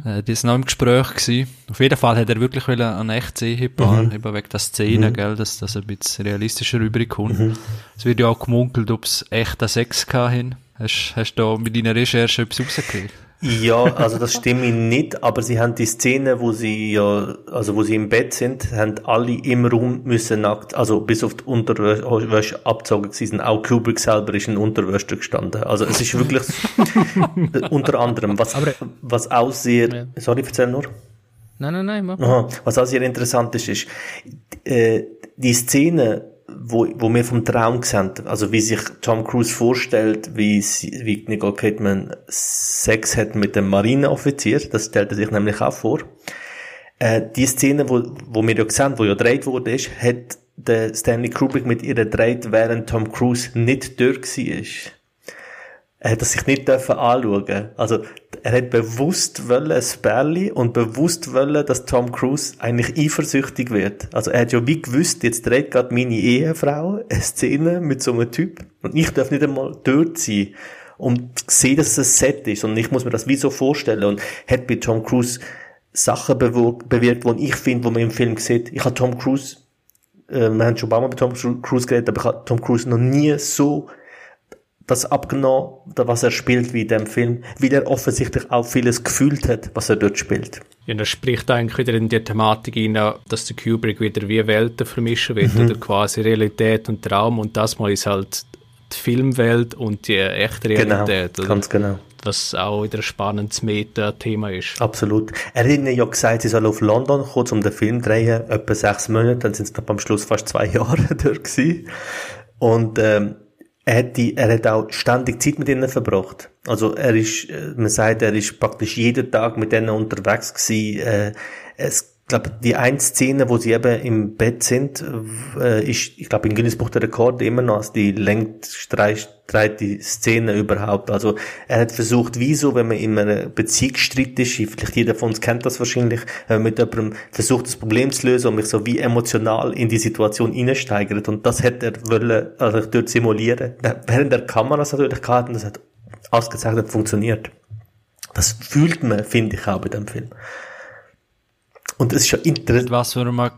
Äh, die sind noch im Gespräch gewesen. Auf jeden Fall hat er wirklich wollen ein echtes Ehepaar, eben wegen der Szene, gell, dass das ein bisschen realistischer rüberkommt. Es wird ja auch gemunkelt, ob es echten Sex gehabt haben. Hast, hast du da mit deiner Recherche etwas rausgekriegt?
Ja, also das stimmt nicht, aber sie haben die Szene, wo sie ja, also wo sie im Bett sind, haben alle im Raum müssen nackt, also bis auf die Unterwäsche abgezogen sind. Auch Kubrick selber ist in Unterwäsche gestanden. Also es ist wirklich <laughs> unter anderem, was, was auch sehr,
Ja.
sorry, erzähl nur.
Nein, nein, nein, mach.
Aha. Was auch sehr interessant ist, ist, äh, die Szene, wo, wo wir vom Traum sehen, also wie sich Tom Cruise vorstellt, wie, sie, wie Nicole Kidman Sex hat mit dem Marineoffizier, das stellt er sich nämlich auch vor. Äh, die Szene, wo, wo wir ja sehen, wo ja gedreht wurde, ist, hat der Stanley Kubrick mit ihr gedreht, während Tom Cruise nicht dort war. Er hat das sich nicht dürfen anschauen. Also, er hat bewusst wollen, ein Bärli und bewusst wollen, dass Tom Cruise eigentlich eifersüchtig wird. Also, er hat ja wie gewusst, jetzt dreht gerade meine Ehefrau eine Szene mit so einem Typ und ich darf nicht einmal dort sein und sehe, dass es ein Set ist und ich muss mir das wie so vorstellen und hat bei Tom Cruise Sachen bewirkt, die ich finde, wo man im Film sieht. Ich habe Tom Cruise, äh, wir haben schon ein paar Mal mit Tom Cruise geredet, aber ich habe Tom Cruise noch nie so das abgenommen, was er spielt wie in dem Film, weil er offensichtlich auch vieles gefühlt hat, was er dort spielt.
Ja, das spricht eigentlich wieder in die Thematik hinein, dass der Kubrick wieder wie Welten vermischen wird, oder quasi Realität und Traum und das mal ist halt die Filmwelt und die echte Realität,
genau,
oder?
ganz genau.
was auch wieder ein spannendes Meta-Thema ist.
Absolut. Er hat ihnen ja gesagt, sie soll auf London kommen, um den Film zu drehen, etwa sechs Monate, dann sind es dann am Schluss fast zwei <laughs> Jahre <laughs> dort gewesen. Und, ähm, er hat die, er hat auch ständig Zeit mit ihnen verbracht. Also er ist, äh, man sagt, er ist praktisch jeden Tag mit denen unterwegs gewesen. Äh, es, glaube, die eine Szene, wo sie eben im Bett sind, äh, ist, ich glaube, in Guinness Buch der Rekorde immer noch als die längststreite Szene überhaupt. Also er hat versucht, wieso, wenn man in einem Beziehungsstreit ist, vielleicht jeder von uns kennt das wahrscheinlich, wenn mit jemandem versucht, das Problem zu lösen und mich so wie emotional in die Situation hineinsteigert. Und das hat er wollen, also dort simulieren. Während der Kameras natürlich gehabt und das hat ausgezeichnet funktioniert. Das fühlt man, finde ich, auch bei dem Film. Und es ist ja
Mit
interessant.
was für einem,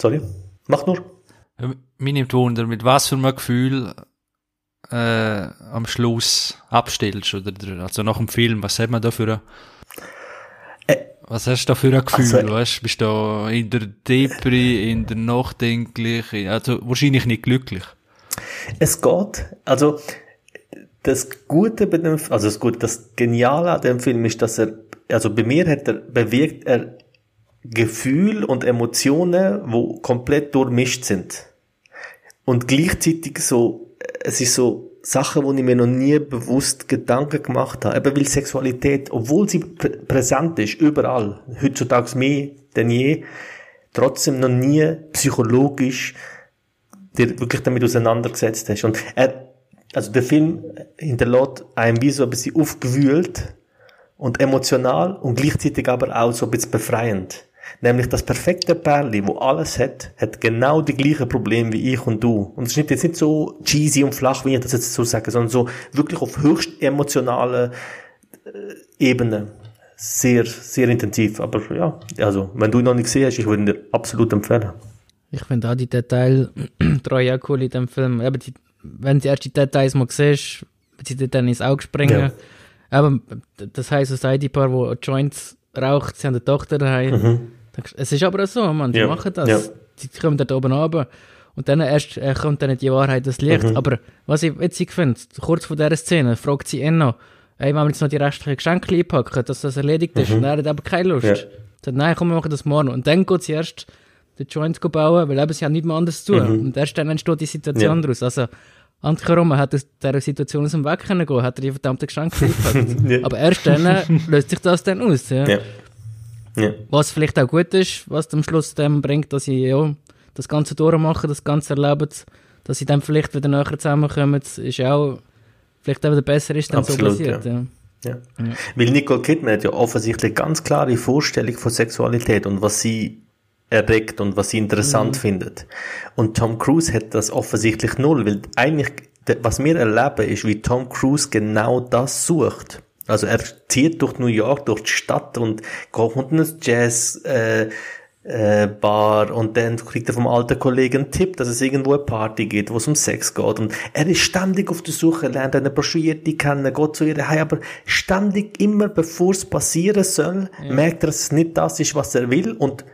Sorry, mach nur.
mich nimmt Wunder, mit was für einem Gefühl äh, am Schluss abstellst, oder, also nach dem Film, was hat man da für ein,
Äh,
was hast du da für ein Gefühl,
Also-
weißt, bist du da in der Depri, in der Nachdenklich, also wahrscheinlich nicht glücklich.
Es geht. Also, das Gute bei dem, also das Gute, das Geniale an dem Film ist, dass er, also bei mir hat er, bewirkt er Gefühl und Emotionen, wo komplett durchmischt sind. Und gleichzeitig so, es ist so Sachen, wo ich mir noch nie bewusst Gedanken gemacht habe. Eben weil Sexualität, obwohl sie prä präsent ist, überall, heutzutage mehr denn je, trotzdem noch nie psychologisch dir wirklich damit auseinandergesetzt hast. Und er, also der Film hinterlässt einem wie so ein bisschen aufgewühlt und emotional und gleichzeitig aber auch so ein bisschen befreiend. Nämlich das perfekte Pärli, wo alles hat, hat genau die gleichen Probleme wie ich und du. Und es ist nicht, jetzt nicht so cheesy und flach, wie ich das jetzt so sage, sondern so wirklich auf höchst emotionale äh, Ebene. Sehr, sehr intensiv. Aber ja, also, wenn du ihn noch nicht gesehen hast, ich würde ihn dir absolut empfehlen.
Ich finde auch die Details auch cool in dem Film. Eben die, wenn du erst die Details mal siehst, wenn sie dir dann ins Auge springen. Aber das heisst, das ID-Paar, wo Joints raucht, sie haben eine Tochter daheim. Es ist aber auch so, man, die
Ja.
machen das.
Ja.
Die kommen dort oben runter. Und dann erst äh, kommt dann die Wahrheit, das Licht.
Mhm.
Aber was ich witzig finde, kurz vor dieser Szene, fragt sie Enno, ey, wenn wir jetzt noch die restlichen Geschenke einpacken, dass das erledigt ist. Und er hat aber keine Lust.
Mhm. Ja.
Sagt, nein, komm, wir machen das morgen. Und dann geht sie erst den Joint bauen, weil eben sie haben nichts mehr anderes zu tun. Und erst dann entsteht die Situation
Mhm. Ja.
daraus. Also, Andersherum, man hat aus dieser Situation aus dem Weg können gehen, hat er die verdammten Geschenke <laughs> eingepackt.
Ja.
Aber erst dann äh, löst sich das dann aus. Ja.
Ja. Ja.
Was vielleicht auch gut ist, was am Schluss dem bringt, dass sie ja, das Ganze durchmachen, das Ganze erleben, dass sie dann vielleicht wieder näher zusammenkommen, ist ja auch vielleicht eben besser ist, dann so
Absolut,
passiert. Ja.
Ja. Weil Nicole Kidman hat ja offensichtlich ganz klare Vorstellung von Sexualität und was sie erregt und was sie interessant findet. Und Tom Cruise hat das offensichtlich null, weil eigentlich, was wir erleben, ist, wie Tom Cruise genau das sucht. Also er zieht durch New York, durch die Stadt und kommt in ein Jazz, äh, äh, Bar und dann kriegt er vom alten Kollegen einen Tipp, dass es irgendwo eine Party geht, wo es um Sex geht. Und er ist ständig auf der Suche, lernt eine Prostituierte kennen, geht zu ihr heim, aber ständig immer bevor es passieren soll, merkt er, dass es nicht das ist, was er will. Und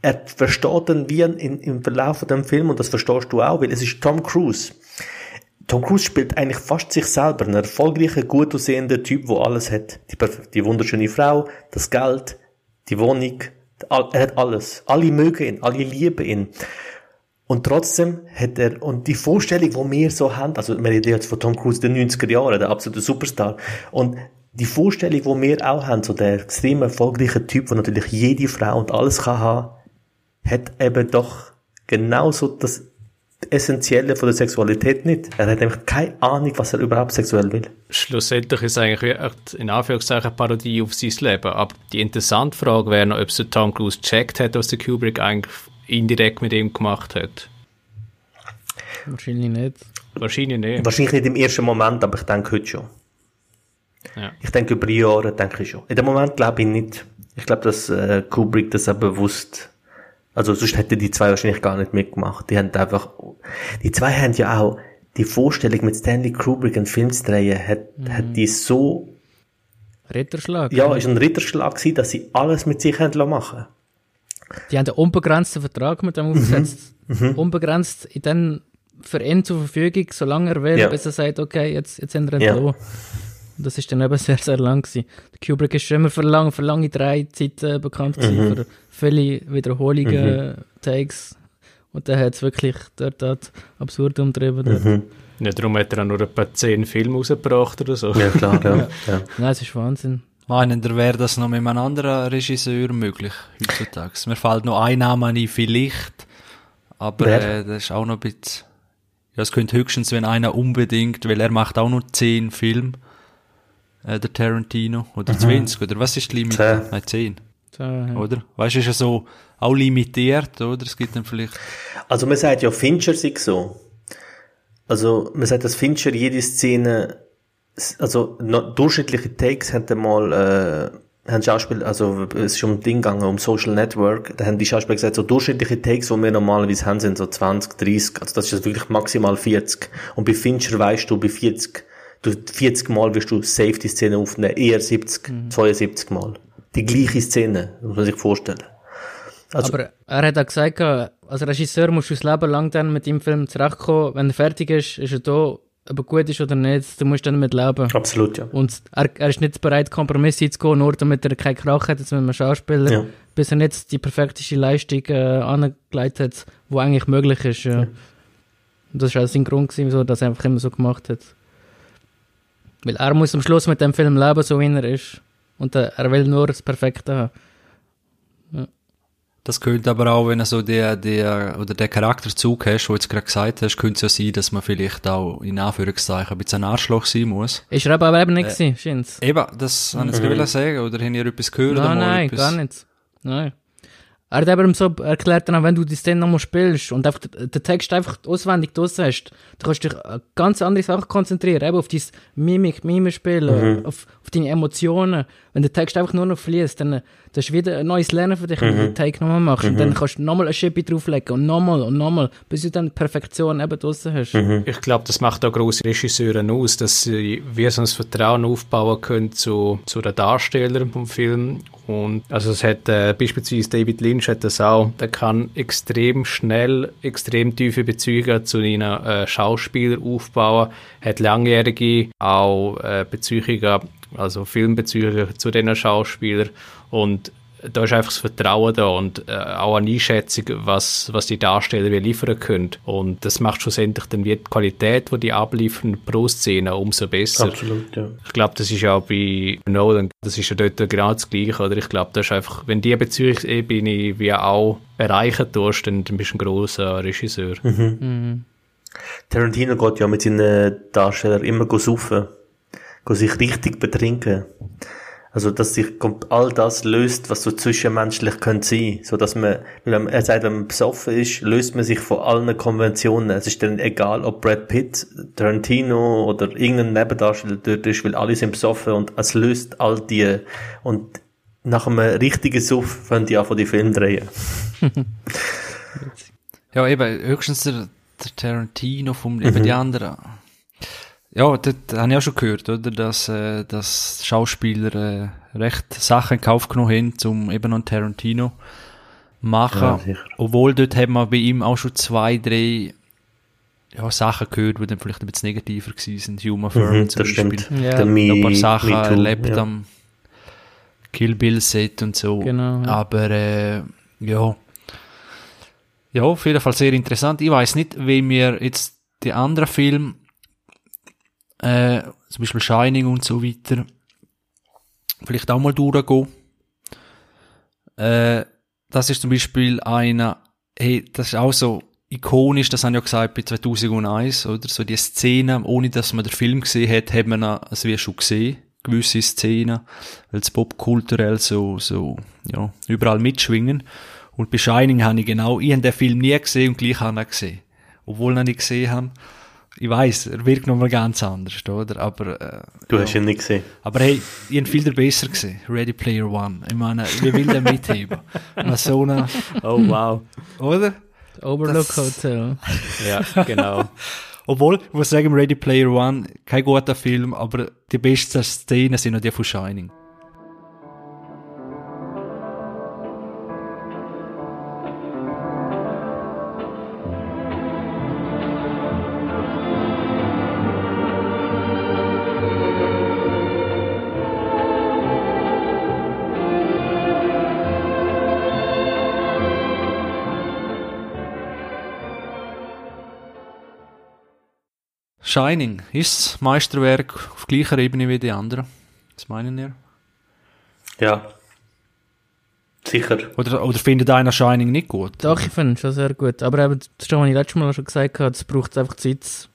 er versteht dann wie in, im Verlauf von dem Film und das verstehst du auch, weil es ist Tom Cruise. Tom Cruise spielt eigentlich fast sich selber, ein erfolgreicher, gut aussehender Typ, wo alles hat. Die, die wunderschöne Frau, das Geld, die Wohnung, er hat alles. Alle mögen ihn, alle lieben ihn. Und trotzdem hat er, und die Vorstellung, die wir so haben, also wir reden jetzt von Tom Cruise den 90er Jahren, der absolute Superstar, und die Vorstellung, die wir auch haben, so der extrem erfolgreiche Typ, der natürlich jede Frau und alles kann haben, hat eben doch genauso das Essentielle von der Sexualität nicht. Er hat nämlich keine Ahnung, was er überhaupt sexuell will.
Schlussendlich ist es eigentlich in Anführungszeichen eine Parodie auf sein Leben. Aber die interessante Frage wäre noch, ob so Tom Cruise gecheckt hat, was der Kubrick eigentlich indirekt mit ihm gemacht hat.
Wahrscheinlich nicht.
Wahrscheinlich nicht.
Wahrscheinlich nicht im ersten Moment, aber ich denke heute schon.
Ja.
Ich denke über Jahre, denke ich schon. In dem Moment glaube ich nicht. Ich glaube, dass äh, Kubrick das auch bewusst, also sonst hätte die zwei wahrscheinlich gar nicht mitgemacht. Die haben einfach, die zwei haben ja auch die Vorstellung mit Stanley Kubrick einen Film zu drehen, hat, hat die so,
Ritterschlag.
ja, ist ein Ritterschlag gewesen, dass sie alles mit sich haben machen.
Die haben einen unbegrenzten Vertrag mit dem aufgesetzt. Unbegrenzt in den für ihn zur Verfügung, solange er will,
Ja.
bis er sagt, okay, jetzt, jetzt sind wir
Ja.
entlohnt. Und das ist dann eben <laughs> sehr, sehr lang gewesen. Der Kubrick ist schon immer für lange, für lange drei Zeiten bekannt gewesen, für viele Wiederholungen, Takes. Und der hat es wirklich dort, dort absurd umtrieben. dort.
Ja, darum hat er auch nur etwa 10 Filme rausgebracht oder so.
Ja, klar, ja. <laughs> ja.
Nein, es ist Wahnsinn.
Meinen, da wäre das noch mit einem anderen Regisseur möglich heutzutage. Mir fällt noch ein Name ein, vielleicht. Aber äh, das ist auch noch ein bisschen. Ja, es könnte höchstens, wenn einer unbedingt, weil er macht auch nur 10 Filme, äh, der Tarantino, oder 20, oder was ist die Limit?
Zehn.
Nein, 10,
So, ja.
oder? Weißt du, ist ja so auch limitiert, oder? Es gibt dann vielleicht.
Also man sagt ja, Fincher sei so. Also man sagt, dass Fincher jede Szene, also durchschnittliche Takes haben mal, äh, haben Schauspieler, also es ist um ein Ding gegangen, um Social Network, da haben die Schauspieler gesagt, so durchschnittliche Takes, die wir normalerweise haben, sind so 20, 30, also das ist wirklich maximal 40. Und bei Fincher weißt du, bei 40, du 40 Mal wirst du safe die Szene aufnehmen, eher 70, 72 Mal. Die gleiche Szene, muss man sich vorstellen. Also-
Aber er hat auch gesagt, als Regisseur musst du das Leben lang dann mit dem Film zurechtkommen. Wenn er fertig ist, ist er da, ob er gut ist oder nicht, du musst dann damit leben.
Absolut, ja.
Und er, er ist nicht bereit, Kompromisse einzugehen, nur damit er keinen Krach hat jetzt mit einem Schauspieler,
Ja.
bis er nicht die perfekteste Leistung äh, angelegt hat, die eigentlich möglich ist. Ja. Und das war auch sein Grund, gewesen, wieso er das einfach immer so gemacht hat. Weil er muss am Schluss mit dem Film leben, so wie er ist. Und äh, er will nur das Perfekte haben.
Das könnte aber auch, wenn du so der, der, oder der Charakterzug hast, wo du jetzt gerade gesagt hast, könnte es ja sein, dass man vielleicht auch in Anführungszeichen ein bisschen ein Arschloch sein muss.
Ist er aber eben nicht gewesen, scheint's.
Eben, das habe ich jetzt mhm. sagen, oder haben ihr etwas gehört?
Nein, nein,
etwas?
gar nicht. Nein. Er hat eben so erklärt, dann, wenn du die Szene nochmal spielst und einfach den den Text einfach auswendig draus hast, du kannst dich auf ganz andere Sachen konzentrieren, eben auf dein Mimik, Mimespielen, auf, auf deine Emotionen. Wenn der Text einfach nur noch fließt, dann das ist wieder ein neues Lernen für dich, wenn du den Take nochmal machst. Und dann kannst du nochmal eine Schippe drauflegen und nochmal und nochmal, bis du dann die Perfektion eben draussen hast.
Ich glaube, das macht auch grosse Regisseure aus, dass sie wie so ein Vertrauen aufbauen können zu, zu den Darstellern vom Film. Und also es hat äh, beispielsweise David Lynch hat das auch, der kann extrem schnell, extrem tiefe Bezüge zu einem äh, Schauspieler aufbauen, hat langjährige auch äh, Bezüge, also Filmbezüge zu diesen Schauspielern und da ist einfach das Vertrauen da und äh, auch eine Einschätzung, was, was die Darsteller wie liefern können. Und das macht schlussendlich dann die Qualität, die die abliefern pro Szene, umso besser.
Absolut, ja.
Ich glaube, das ist ja auch bei Nolan, das ist ja dort genau das Gleiche. Oder ich glaube, das ist einfach, wenn die Beziehungsebene wie auch erreichen tust, dann, dann bist du ein grosser Regisseur.
Tarantino geht ja mit seinen Darstellern immer go saufen, sich richtig betrinken. Also, dass sich kommt all das löst, was so zwischenmenschlich könnte sein. So, dass man, wenn man, er sagt, wenn man besoffen ist, löst man sich von allen Konventionen. Es ist dann egal, ob Brad Pitt, Tarantino oder irgendein Nebendarsteller dort ist, weil alle sind besoffen und es löst all die, und nach einem richtigen Suff fangen die an von die Film drehen. <laughs>
Ja, eben, höchstens der, der Tarantino vom, eben die anderen. Ja, das, das habe ich auch schon gehört, oder? Dass, äh, dass Schauspieler äh, recht Sachen in Kauf genommen haben, um eben einen Tarantino machen.
Ja, sicher.
Obwohl dort haben wir bei ihm auch schon zwei, drei ja, Sachen gehört, die dann vielleicht ein bisschen negativer gewesen sind. Human Firm
Mhm,
zum
das
Beispiel.
Ja.
Der Me,
ein paar Sachen erlebt
ja.
am Kill Bill Set und so.
Genau, ja.
Aber äh, ja. Ja, auf jeden Fall sehr interessant. Ich weiß nicht, wie mir jetzt die anderen Filme, äh, zum Beispiel Shining und so weiter, vielleicht auch mal durchgehen. Äh, das ist zum Beispiel einer, hey, das ist auch so ikonisch, das haben ja gesagt bei 2001, oder? So die Szene, ohne dass man den Film gesehen hat, hat man es wie schon gesehen, gewisse Szenen, weil es popkulturell so, so, ja, überall mitschwingen. Und bei Shining habe ich genau, ich habe den Film nie gesehen und gleich habe ich ihn gesehen. Obwohl ich ihn nicht gesehen habe. Ich weiß, er wirkt nochmal ganz anders, oder? Aber, äh,
Du
ja.
hast ihn nicht gesehen.
Aber hey, ich habe viel besser gesehen. Ready Player One. Ich meine, wie will der mitheben? <laughs> Was so eine,
Oh, wow.
oder?
Overlook
Das-
Hotel.
ja, genau. <laughs>
Obwohl, ich muss sagen, Ready Player One, kein guter Film, aber die besten Szenen sind noch die von Shining. Shining ist das Meisterwerk auf gleicher Ebene wie die anderen. Was meinen ihr?
Ja. Sicher.
Oder, oder findet einer Shining nicht gut?
Doch, ich finde es schon sehr gut. Aber eben, das was ich letztes Mal schon gesagt habe, es braucht einfach Zeit.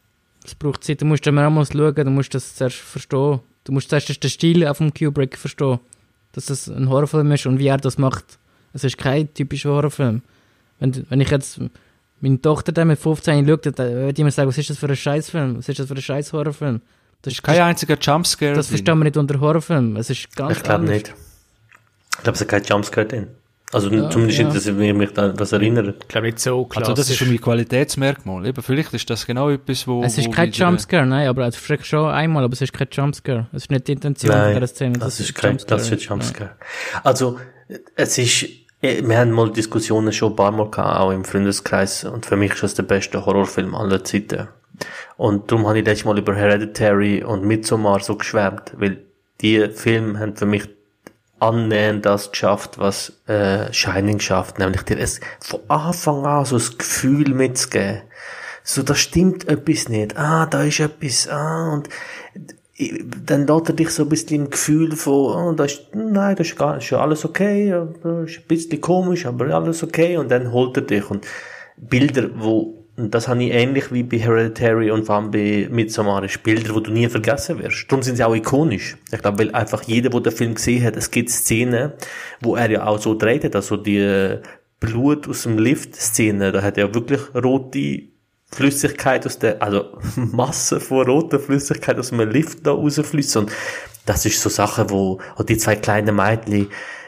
Es braucht Zeit. Du musst dann mehrmals schauen, du musst das zuerst verstehen. Du musst zuerst den Stil auf dem Kubrick verstehen. Dass das ein Horrorfilm ist und wie er das macht. Es ist kein typischer Horrorfilm. Wenn, wenn ich jetzt meine Tochter dann mit 15 schaue, dann würde ich mir sagen, was ist das für ein Scheißfilm? Was ist das für ein scheiß Horrorfilm? Das,
Kein einziger Jumpscare.
das verstehen wir nicht unter Horrorfilm. Es ist ganz
Ich glaube nicht. Ich glaube, es hat keinen Jumpscare drin. Also
Ja,
zumindest
ja.
dass ich mich da was erinnere.
Ich glaube nicht so klassisch.
Also das ist für mich Qualitätsmerkmal. Eben, vielleicht ist das genau etwas, wo...
Es ist
wo
kein Jumpscare, nein, aber es ist schon einmal, aber es ist kein Jumpscare. Es ist nicht die Intention
Nein,
dieser Szene.
das,
dass
ist kein, das wird Jumpscare. Also, es ist, wir haben mal Diskussionen schon ein paar Mal gehabt, auch im Freundeskreis, und für mich ist das der beste Horrorfilm aller Zeiten. Und darum habe ich letztes Mal über Hereditary und Midsommar so geschwärmt, weil die Filme haben für mich annähernd das geschafft, was äh, Shining schafft, nämlich dir es von Anfang an so das Gefühl mitzugeben. So, da stimmt etwas nicht. Ah, da ist etwas. Ah, und dann er dich so ein bisschen im Gefühl von, oh, das ist, nein, das ist gar ist alles okay, das ist ein bisschen komisch, aber alles okay, und dann holt er dich. Und Bilder, wo, und das habe ich ähnlich wie bei Hereditary und vor allem bei Midsommar, Bilder, wo du nie vergessen wirst. Darum sind sie auch ikonisch. Ich glaube, weil einfach jeder, der den Film gesehen hat, es gibt Szenen, wo er ja auch so dreht also die Blut aus dem Lift-Szene, da hat er wirklich rote Flüssigkeit aus der, also <laughs> Masse von roter Flüssigkeit aus dem Lift da rausfließt und das ist so Sachen, wo, und die zwei kleinen Mädchen,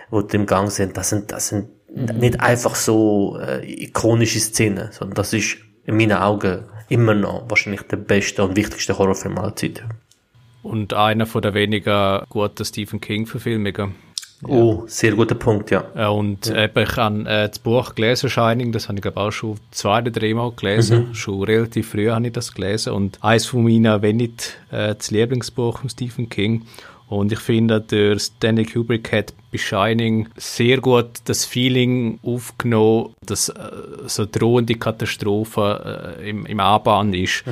wo die im Gang sind, das sind, das sind nicht einfach so äh, ikonische Szenen, sondern das ist in meinen Augen immer noch wahrscheinlich der beste und wichtigste Horrorfilm aller Zeiten.
Und einer von der weniger guten Stephen King-Verfilmungen.
Oh, sehr guter Punkt, ja.
Äh, Und eben, ich habe äh, das Buch gelesen, Shining, das habe ich glaube auch schon zwei oder dreimal gelesen. Schon relativ früh habe ich das gelesen. Und eins von meinen, wenn nicht äh, das Lieblingsbuch von Stephen King. Und ich finde, der Stanley Kubrick hat bei Shining sehr gut das Feeling aufgenommen, dass äh, so drohende Katastrophe äh, im, im Anbahn ist.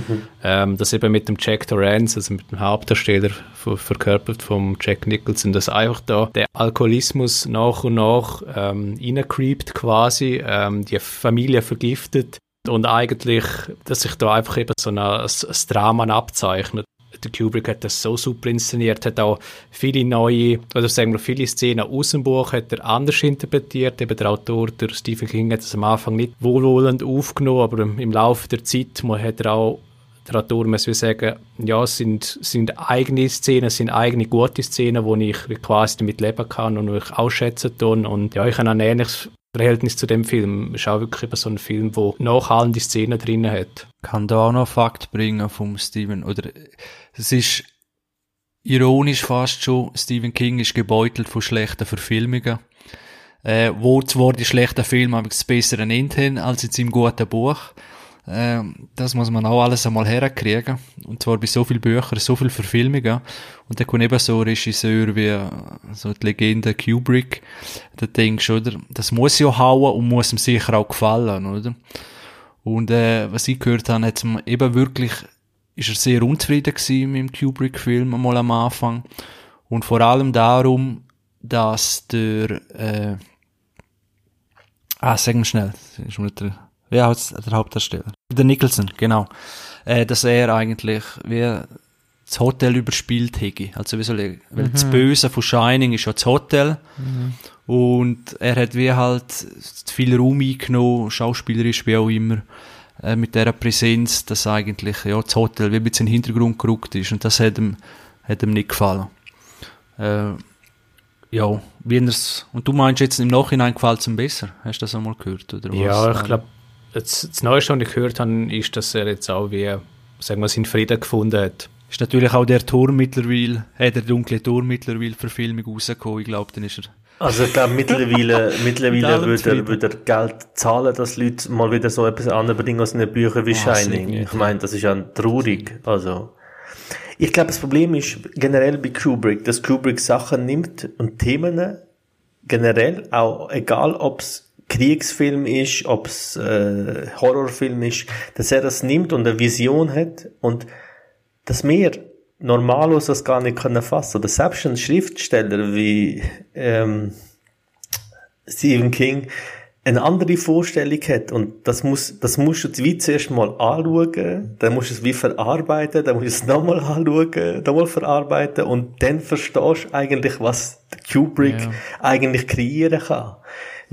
Ähm, das eben mit dem Jack Torrance, also mit dem Hauptdarsteller ver- verkörpert vom Jack Nicholson, dass einfach da der Alkoholismus nach und nach ähm, reincreept quasi, ähm, die Familie vergiftet und eigentlich, dass sich da einfach eben so ein, ein Drama abzeichnet. Der Kubrick hat das so super inszeniert, hat auch viele neue, oder sagen wir, viele Szenen aus dem Buch hat er anders interpretiert. Eben der Autor, der Stephen King, hat es am Anfang nicht wohlwollend aufgenommen, aber im Laufe der Zeit hat er auch der Autor muss sagen, ja, es sind, sind eigene Szenen, es sind eigene gute Szenen, wo ich quasi damit leben kann und ich ausschätzen kann. Und ja, ich habe ein ähnliches Verhältnis zu dem Film. Es ist auch wirklich so ein Film, der nachhaltende Szenen drin hat.
Kann da auch noch Fakt bringen vom Stephen, oder, es ist ironisch fast schon, Stephen King ist gebeutelt von schlechten Verfilmungen. Äh, wo zwar die schlechten Filme das bessere Ende haben als in seinem guten Buch. Ähm, das muss man auch alles einmal herkriegen. Und zwar bei so vielen Büchern, so vielen Verfilmungen. Und dann kommt eben so ein Regisseur wie so die Legende Kubrick. Da denkst du, oder? Das muss ja hauen und muss ihm sicher auch gefallen, oder? Und äh, was ich gehört habe, hat eben wirklich, ist er sehr unzufrieden gewesen mit dem Kubrick-Film einmal am Anfang. Und vor allem darum, dass der, äh, ah, sagen wir schnell, ist nicht der, Wer heißt der Hauptdarsteller? Der Nicholson, genau. Äh, dass er eigentlich wie das Hotel überspielt hätte. Also wie soll ich, weil mhm. das Böse von Shining ist ja das Hotel. Mhm. Und er hat wie halt viel Raum eingenommen, schauspielerisch wie auch immer, äh, mit dieser Präsenz, dass eigentlich ja, das Hotel wie ein bisschen in den Hintergrund gerückt ist. Und das hat ihm, hat ihm nicht gefallen. Äh, ja, wie er's, und du meinst jetzt im Nachhinein gefällt es ihm besser? Hast du das einmal gehört? Oder was?
Ja, ich glaube, das, das Neueste, was ich gehört habe, ist, dass er jetzt auch wie, sagen wir, seinen Frieden gefunden hat.
Ist natürlich auch der Tor mittlerweile, äh, der dunkle Tor mittlerweile Verfilmung rausgekommen. Ich glaube, dann ist er.
Also ich glaube, mittlerweile, <laughs> mittlerweile würde er, würde er Geld zahlen, dass Leute mal wieder so etwas anbringen aus den Büchern wie ah, Shining. Ich meine, das ist ja traurig. Also, ich glaube, das Problem ist generell bei Kubrick, dass Kubrick Sachen nimmt und Themen generell, auch egal ob es Kriegsfilm ist, ob es äh, Horrorfilm ist, dass er das nimmt und eine Vision hat und dass wir normalos das gar nicht können fassen. Oder selbst ein Schriftsteller wie ähm, Stephen King eine andere Vorstellung hat und das muss, das musst du wie zuerst mal anschauen, dann musst du es wie verarbeiten, dann musst du es nochmal anschauen, nochmal verarbeiten und dann verstehst du eigentlich, was Kubrick ja. eigentlich kreieren kann.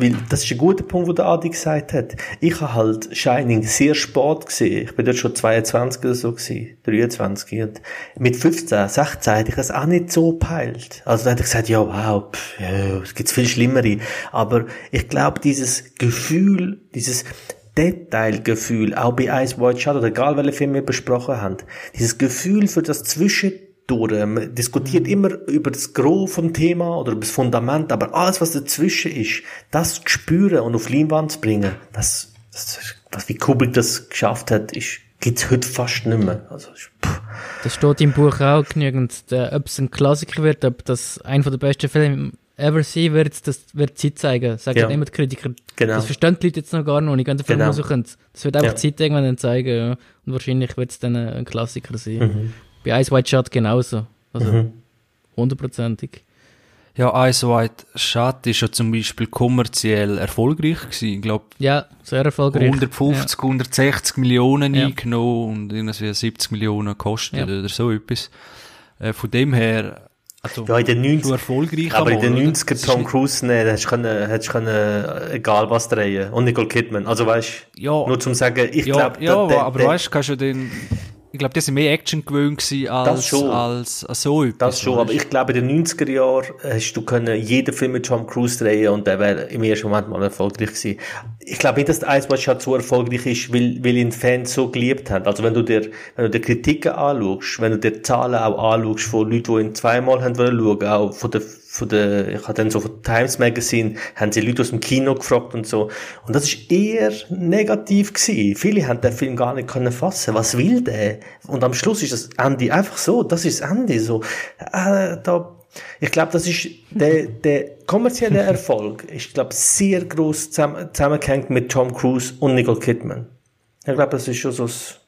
Weil das ist ein guter Punkt, wo der Adi gesagt hat. Ich habe halt Shining sehr spät gesehen. Ich bin dort schon 22 oder so gewesen, 23. Und mit 15, 16 hätte ich das auch nicht so peilt. Also da hätte ich gesagt, ja, wow, pff, ja, es gibt viel Schlimmere. Aber ich glaube, dieses Gefühl, dieses Detailgefühl, auch bei Ice White Shadow, egal welche Filme wir besprochen haben, dieses Gefühl für das Zwischen durch. Man diskutiert mhm. immer über das Gros vom Thema oder über das Fundament, aber alles, was dazwischen ist, das zu spüren und auf Leinwand zu bringen, das, das, was wie Kubrick das geschafft hat, ist, gibt's heute fast nicht mehr. Also,
pff. das steht im Buch auch genügend, ob es ein Klassiker wird, ob das einer der besten Filme ever sein wird, das wird Zeit zeigen, sagen ja. immer die Kritiker. Genau. Das verstehen die Leute jetzt noch gar noch nicht, den Film genau. Das wird einfach ja. Zeit irgendwann dann zeigen, ja. und wahrscheinlich wird es dann ein Klassiker sein. Mhm. Bei Ice White Shot genauso. Also mhm. hundertprozentig.
Ja, Ice White Shot ist ja zum Beispiel kommerziell erfolgreich gewesen. Ich glaube,
ja, sehr erfolgreich.
150, ja. 160 Millionen ja. eingenommen und irgendwie 70 Millionen kostet ja. oder so etwas. Äh, von dem her,
also, ja, in den 90
erfolgreich
aber in den 90er Tom Cruise, ne, hättest du können, hättest du können, äh, egal was drehen. Und Nicole Kidman. Also weißt, ja, nur zum sagen, ich
ja,
glaube,
ja, aber weißt, du, kannst du den, ich glaube, die sind mehr Action gewöhnt als, als, als so
etwas. Das schon, aber ich glaube, in den 90er Jahren hast du können jeden Film mit Tom Cruise drehen und der wäre im ersten Moment mal erfolgreich gewesen. Ich glaube nicht, dass der Ice Watch so erfolgreich ist, weil, weil ihn Fans so geliebt haben. Also wenn du dir, wenn du dir Kritiken anschaust, wenn du dir Zahlen auch anschaust von Leuten, die ihn zweimal haben wollen schauen, auch von der von der, ich habe dann so von Times Magazine, haben sie Leute aus dem Kino gefragt und so. Und das ist eher negativ gewesen. Viele haben den Film gar nicht können fassen. Was will der? Und am Schluss ist das Ende einfach so. Das ist das Ende so. Äh, da, ich glaube, das ist der, der kommerzielle <laughs> Erfolg ist, glaube sehr groß zusammengehängt mit Tom Cruise und Nicole Kidman. Ich glaube, das ist schon so das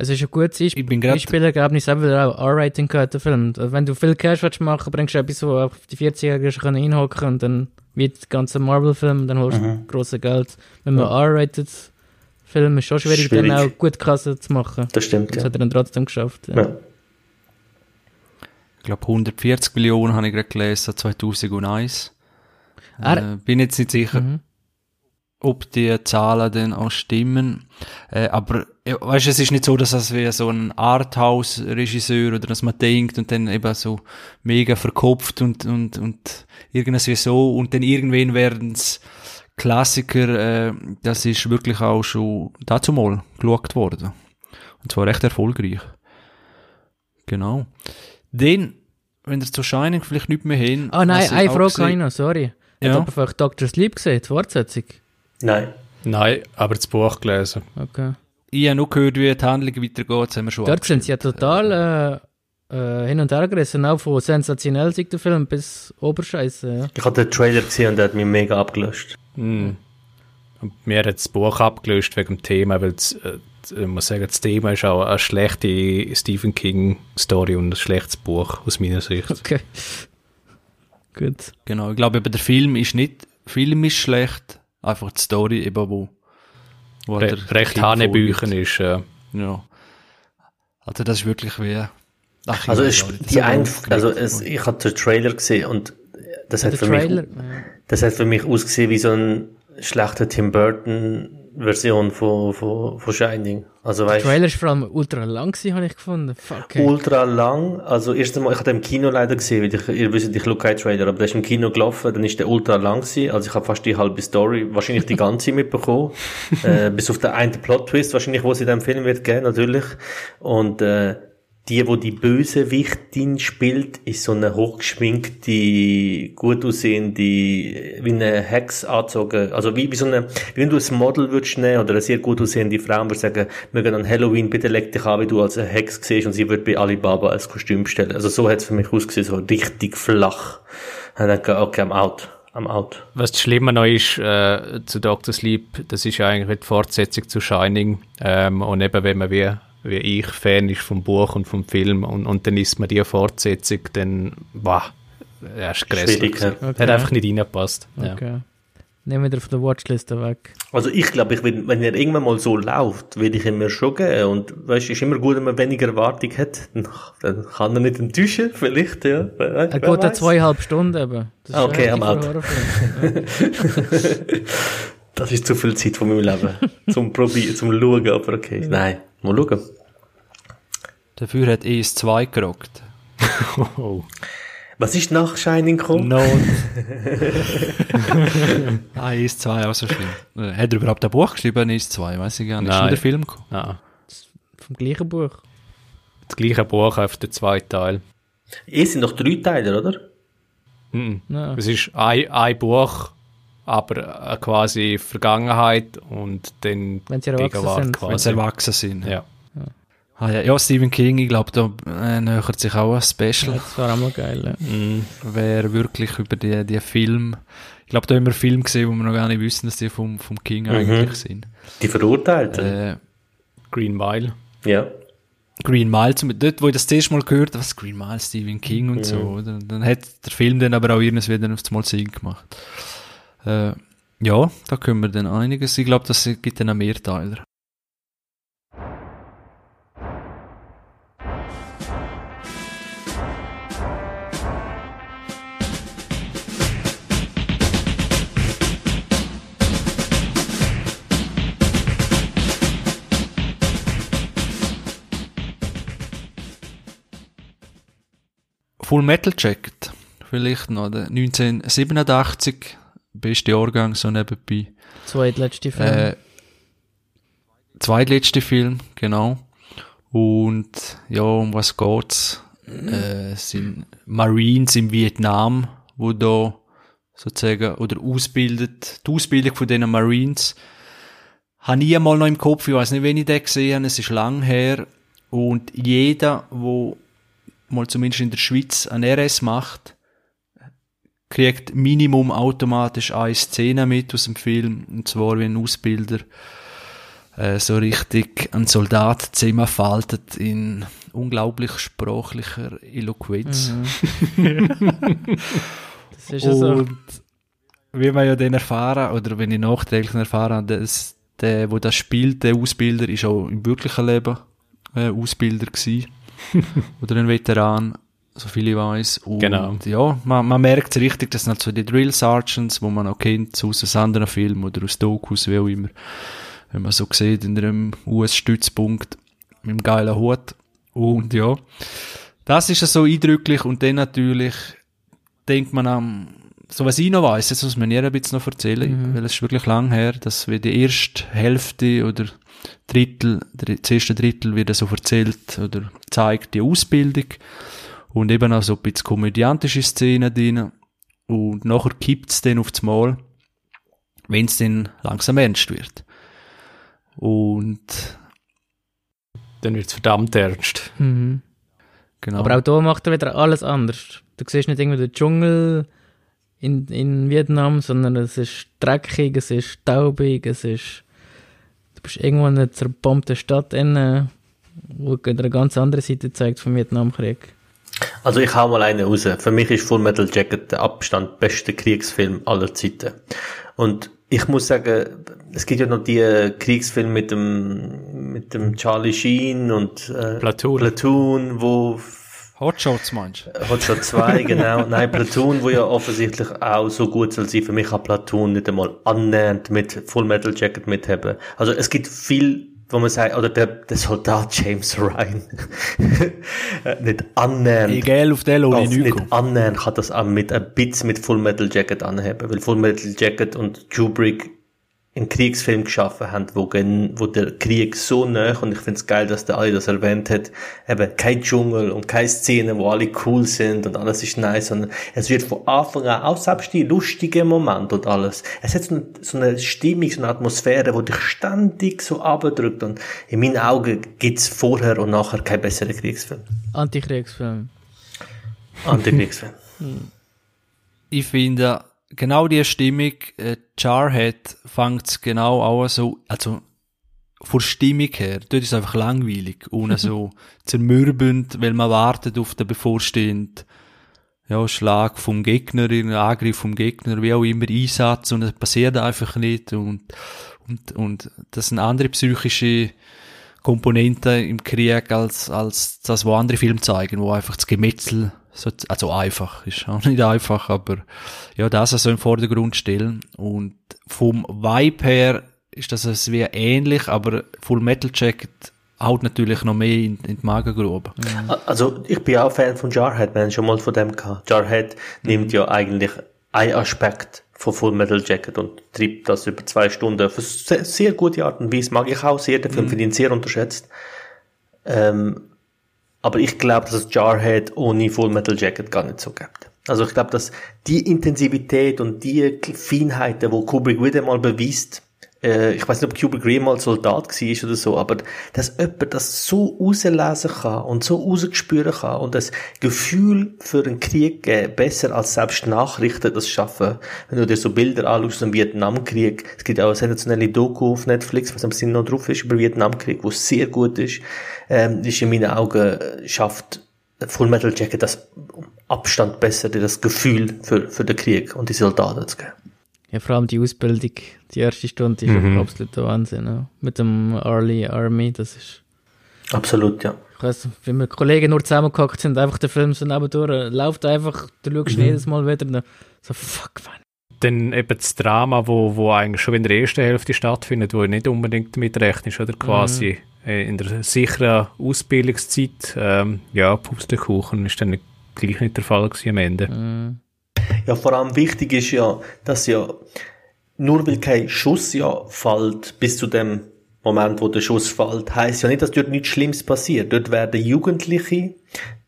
es ist ein gutes ich bin Einspielergebnis, auch wieder auch R-Rating gehört, der Film. Also wenn du viel Cash willst machen, bringst du etwas, wo auf die 40-Jährigen können einhocken und dann wie der ganze Marvel-Film, dann holst du mhm. grosses Geld. Wenn man ja. R-Rated Film ist schon schwierig, schwierig, dann auch gut Kasse zu machen.
Das stimmt,
Das ja. hat er dann trotzdem geschafft. Ja. ja.
ich glaube 140 Millionen habe ich gerade gelesen, 2001.
Er-
Äh, bin jetzt nicht sicher,
Mhm.
Ob die Zahlen dann auch stimmen. Äh, aber ja, weißt, es ist nicht so, dass es wie so ein Arthouse-Regisseur oder dass man denkt und dann eben so mega verkopft und, und, und irgendwie so und dann irgendwann werden es Klassiker, äh, das ist wirklich auch schon dazu mal geschaut worden. Und zwar recht erfolgreich. Genau. Dann, wenn ihr zu Shining vielleicht nicht mehr hin.
Ah nein, eine Frage habe ich noch, sorry.
Ja.
Hat jemand einfach Dr. Sleep gesehen, die Fortsetzung?
Nein.
Nein, aber das Buch gelesen.
Okay.
Ich habe nur gehört, wie die Handlung weitergeht, das haben wir schon
Dort sind sie ja total äh, äh, hin und her gerissen, auch von sensationell sieht der Film bis Oberscheiße. Ja.
Ich habe den Trailer gesehen und der hat mich mega abgelöscht.
Mhm. Und mir hat das Buch abgelöst wegen dem Thema, weil das, äh, ich muss sagen, das Thema ist auch eine schlechte Stephen King-Story und ein schlechtes Buch aus meiner Sicht.
Okay. Gut.
Genau, ich glaube, eben der Film ist nicht, Film ist schlecht, einfach die Story eben, wo, wo
Re
der
recht
Kind
Hanebüchen
vorgibt.
ist, äh,
Ja. Also das ist wirklich wie... Ach, ich
Also,
das
die ein, also es, ich habe den Trailer gesehen und das hat, für
Trailer.
mich,
ja.
das hat für mich ausgesehen wie so ein schlechter Tim Burton Version von, von, von Shining. Also
Der
weißt
Trailer ist vor allem ultra lang habe ich gefunden. Fuck. ey.
ultra lang. Also erst einmal, ich habe den im Kino leider gesehen, weil ich, ihr wisst, ich schaue keinen Trailer, aber der ist im Kino gelaufen, dann ist der ultra lang gewesen. Also ich habe fast die halbe Story, wahrscheinlich die ganze <laughs> mitbekommen. äh, bis auf den einen Plot-Twist, wahrscheinlich, wo es in dem Film wird geben, natürlich. Und, äh, die, wo die Bösewichtin spielt, ist so eine hochgeschminkte, gut aussehende, wie eine Hex angezogen, also wie, wie so eine, wie wenn du ein Model würdest nehmen oder eine sehr gut aussehende Frau und würdest sagen, wir gehen an Halloween, bitte leg dich an, wie du als eine Hex siehst und sie wird bei Alibaba als Kostüm bestellen. Also so hat es für mich ausgesehen, so richtig flach. Und dann gedacht, okay, I'm out. I'm out.
Was das Schlimme noch ist äh, zu Dr. Sleep, das ist ja eigentlich die Fortsetzung zu Shining. Ähm, und eben, wenn man wie, wie ich Fan ist vom Buch und vom Film und, und dann ist man die Fortsetzung, dann, boah, er ist grässlich.
Ja.
Okay.
Hat einfach nicht reingepasst. Ja.
Okay. Nehmen wir den auf der Watchliste weg.
Also ich glaube, ich will, wenn er irgendwann mal so läuft, will ich ihn mir schon geben. Und weißt, ist immer gut, wenn man weniger Erwartung hat. Dann, kann er nicht enttäuschen, vielleicht, ja. Wer-
Er
wer
geht ja zweieinhalb Stunden eben. Das
Ah, okay, am
für
Out. <laughs> Das ist zu viel Zeit von meinem Leben. zum Probieren, zum Schauen, aber okay. Nein, mal schauen.
Dafür hat ES2 gerockt.
Oh.
Was ist nach Shining gekommen?
Not. <laughs>
Ah, ES2 auch so schlimm. Äh, Hat er überhaupt ein Buch geschrieben, ES2? Weiß ich gar nicht. Ist
Nein.
nur der Film gekommen?
Ja.
Vom gleichen Buch.
Das gleiche Buch auf den zweiten Teil.
Es sind noch drei Teile, oder?
Mhm.
Ja.
Es ist ein, ein Buch, aber äh, quasi Vergangenheit und dann
Wenn sie erwachsen
Gegenwart
sind.
Wenn sie erwachsen sind.
Ja.
Ah, ja. ja, Stephen King, ich glaube, da äh, nähert sich auch ein Special.
Das war auch mal geil. Ja.
Mhm.
Wer wirklich über die, die Film, ich glaube, da haben wir Filme gesehen, wo wir noch gar nicht wissen, dass die vom, vom King
Mhm.
eigentlich sind.
Die Verurteilten.
Äh,
Green Mile.
Ja.
Green Mile, zum, dort, wo ich das zuerst mal gehört habe, was Green Mile, Stephen King und so, oder? dann hat der Film dann aber auch irgendwas wieder auf Mal Sinn gemacht. Äh, ja, da können wir dann einiges. Ich glaube, das gibt dann auch Mehrteiler. Full Metal Jacket, vielleicht noch, der 1987, beste Jahrgang, so nebenbei.
Zweitletzte Film.
Äh, zweitletzte Film, genau. Und ja, um was geht's? Äh, sind Marines in Vietnam, wo da sozusagen, oder ausbildet, die Ausbildung von diesen Marines, habe ich einmal noch im Kopf, ich weiß nicht, wenn ich den gesehen habe, es ist lang her. Und jeder, wo mal zumindest in der Schweiz ein RS macht, kriegt Minimum automatisch eine Szene mit aus dem Film, und zwar wie ein Ausbilder äh, so richtig ein Soldat zusammenfaltet in unglaublich sprachlicher Eloquenz. <laughs>
das ist ja so.
Und wie wir ja dann erfahren, oder wenn ich nachträglich erfahren habe, dass der, wo das spielt, der Ausbilder, ist auch im wirklichen Leben äh, Ausbilder gewesen. <laughs> oder ein Veteran. So viel ich weiß. Und
Genau.
ja, man, man merkt richtig, das sind halt so die Drill Sergeants, wo man auch kennt aus einem anderen Film oder aus Dokus, wie auch immer. Wenn man so sieht, in einem US-Stützpunkt mit einem geilen Hut. Und ja, das ist ja so eindrücklich und dann natürlich denkt man am, so was ich noch weiss, jetzt muss man ihr ein bisschen noch erzählen, weil es ist wirklich lang her, dass wir die erste Hälfte oder Drittel, dr- das erste Drittel wird so erzählt oder zeigt die Ausbildung und eben auch so ein bisschen komödiantische Szenen drin und nachher kippt's dann auf das Mal, wenn es dann langsam ernst wird. Und
Dann wird es verdammt ernst.
Mhm.
genau.
Aber auch da macht er wieder alles anders. Du siehst nicht irgendwie den Dschungel in, in Vietnam, sondern es ist dreckig, es ist staubig, es ist. Du bist irgendwo in einer zerbombten Stadt, inne, wo dir eine ganz andere Seite zeigt vom Vietnamkrieg.
Also ich hau mal einen raus. Für mich ist Full Metal Jacket der Abstand beste Kriegsfilm aller Zeiten. Und ich muss sagen, es gibt ja noch die Kriegsfilme mit dem, mit dem Charlie Sheen und äh,
Platoon.
Platoon, wo
Hotshots meinst du?
schon zwei, <laughs> genau. Nein, Platoon, wo ja offensichtlich auch so gut soll sein. Für mich hat Platoon nicht einmal annähernd mit Full Metal Jacket mitheben. Also es gibt viel, wo man sagt, oder der, der Soldat James Ryan. <laughs> nicht annähernd.
Egal, auf den lohne ich nicht
nicht annähernd kann das auch mit ein bisschen mit Full Metal Jacket anheben, weil Full Metal Jacket und Kubrick einen Kriegsfilm geschaffen haben, wo, wo der Krieg so nah und ich finde es geil, dass der Ali das erwähnt hat, eben kein Dschungel und keine Szenen, wo alle cool sind und alles ist nice, sondern es wird von Anfang an, auch selbst die lustigen Momente und alles, es hat so eine, so eine Stimmung, so eine Atmosphäre, wo dich ständig so abdrückt und in meinen Augen gibt's vorher und nachher keinen besseren Kriegsfilm.
Antikriegsfilm.
Antikriegsfilm.
ich finde, genau die Stimmung, äh, Jarhead fängt genau auch so, also, von Stimmung her, dort ist es einfach langweilig, ohne <laughs> so zermürbend, weil man wartet auf den bevorstehenden, ja, Schlag vom Gegner, Angriff vom Gegner, wie auch immer, Einsatz, und es passiert einfach nicht, und, und, und das sind andere psychische Komponenten im Krieg als, als das, wo andere Filme zeigen, wo einfach das Gemetzel, so, also einfach, ist auch <laughs> nicht einfach, aber ja, das also im Vordergrund stellen. Und vom Vibe her ist das also wie ähnlich, aber Full Metal Jacket haut natürlich noch mehr in, in die Magengrube.
Also, ich bin auch Fan von Jarhead, wir haben schon mal von dem gehabt. Jarhead nimmt ja eigentlich einen Aspekt von Full Metal Jacket und treibt das über zwei Stunden auf sehr, sehr gute Art und Weise. Mag ich auch sehr, der Film finde ich sehr unterschätzt. Ähm, aber ich glaube, dass es Jarhead ohne Full Metal Jacket gar nicht so gibt. Also ich glaube, dass die Intensivität und die Feinheiten, wo Kubrick wieder mal beweist, äh, ich weiß nicht, ob Kubrick jemals Soldat war oder so, aber dass jemand das so rauslesen kann und so rausspüren kann und das Gefühl für einen Krieg geben, besser als selbst Nachrichten das schaffen. Wenn du dir so Bilder anschaust aus dem Vietnamkrieg, es gibt auch eine sensationelle Doku auf Netflix, was am Sinn noch drauf ist, über Vietnamkrieg, wo sehr gut ist, ähm, ist in meinen Augen, äh, schafft Full Metal Jacket das Abstand besser, dir das Gefühl für, für den Krieg und die Soldaten zu geben.
Ja, vor allem die Ausbildung, die erste Stunde ist
Mhm.
absoluter Wahnsinn. Ja. Mit dem Army Army, das ist.
Absolut, ja.
Ich nicht, wenn wir Kollegen nur zusammengehockt sind, einfach der Film so nebendurch, läuft einfach, du schaust
Mhm.
jedes Mal wieder, und dann so, fuck, man.
Dann eben das Drama, wo, wo eigentlich schon in der ersten Hälfte stattfindet, wo nicht unbedingt damit rechnest, oder quasi äh, in der sicheren Ausbildungszeit, ähm, ja, Pustekuchen ist dann nicht, gleich nicht der Fall gewesen am Ende.
Mhm.
Ja, vor allem wichtig ist ja, dass ja nur weil kein Schuss ja fällt bis zu dem Moment, wo der Schuss fällt, heißt ja nicht, dass dort nichts Schlimmes passiert. Dort werden Jugendliche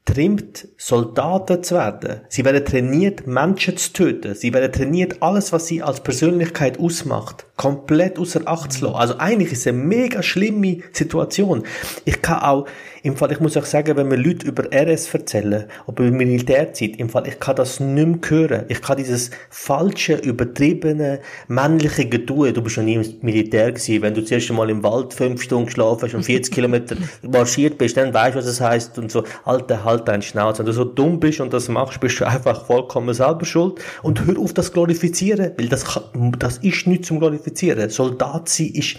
trimmt, Soldaten zu werden. Sie werden trainiert, Menschen zu töten. Sie werden trainiert, alles, was sie als Persönlichkeit ausmacht, komplett außer Acht zu lassen. Also eigentlich ist es eine mega schlimme Situation. Ich kann auch, im Fall, ich muss auch sagen, wenn mir Leute über RS erzählen, oder über Militärzeit, im Fall, ich kann das nicht mehr hören. Ich kann dieses falsche, übertriebene, männliche Getue, du bist schon nie im Militär gewesen, wenn du zuerst einmal im Wald fünf Stunden geschlafen hast und 40 <laughs> Kilometer marschiert bist, dann weißt du, was es heißt und so, Alter, halt deinen Schnauz. Wenn du so dumm bist und das machst, bist du einfach vollkommen selber schuld und hör auf das glorifizieren, weil das, kann, das ist nicht zum glorifizieren. Soldat sein ist,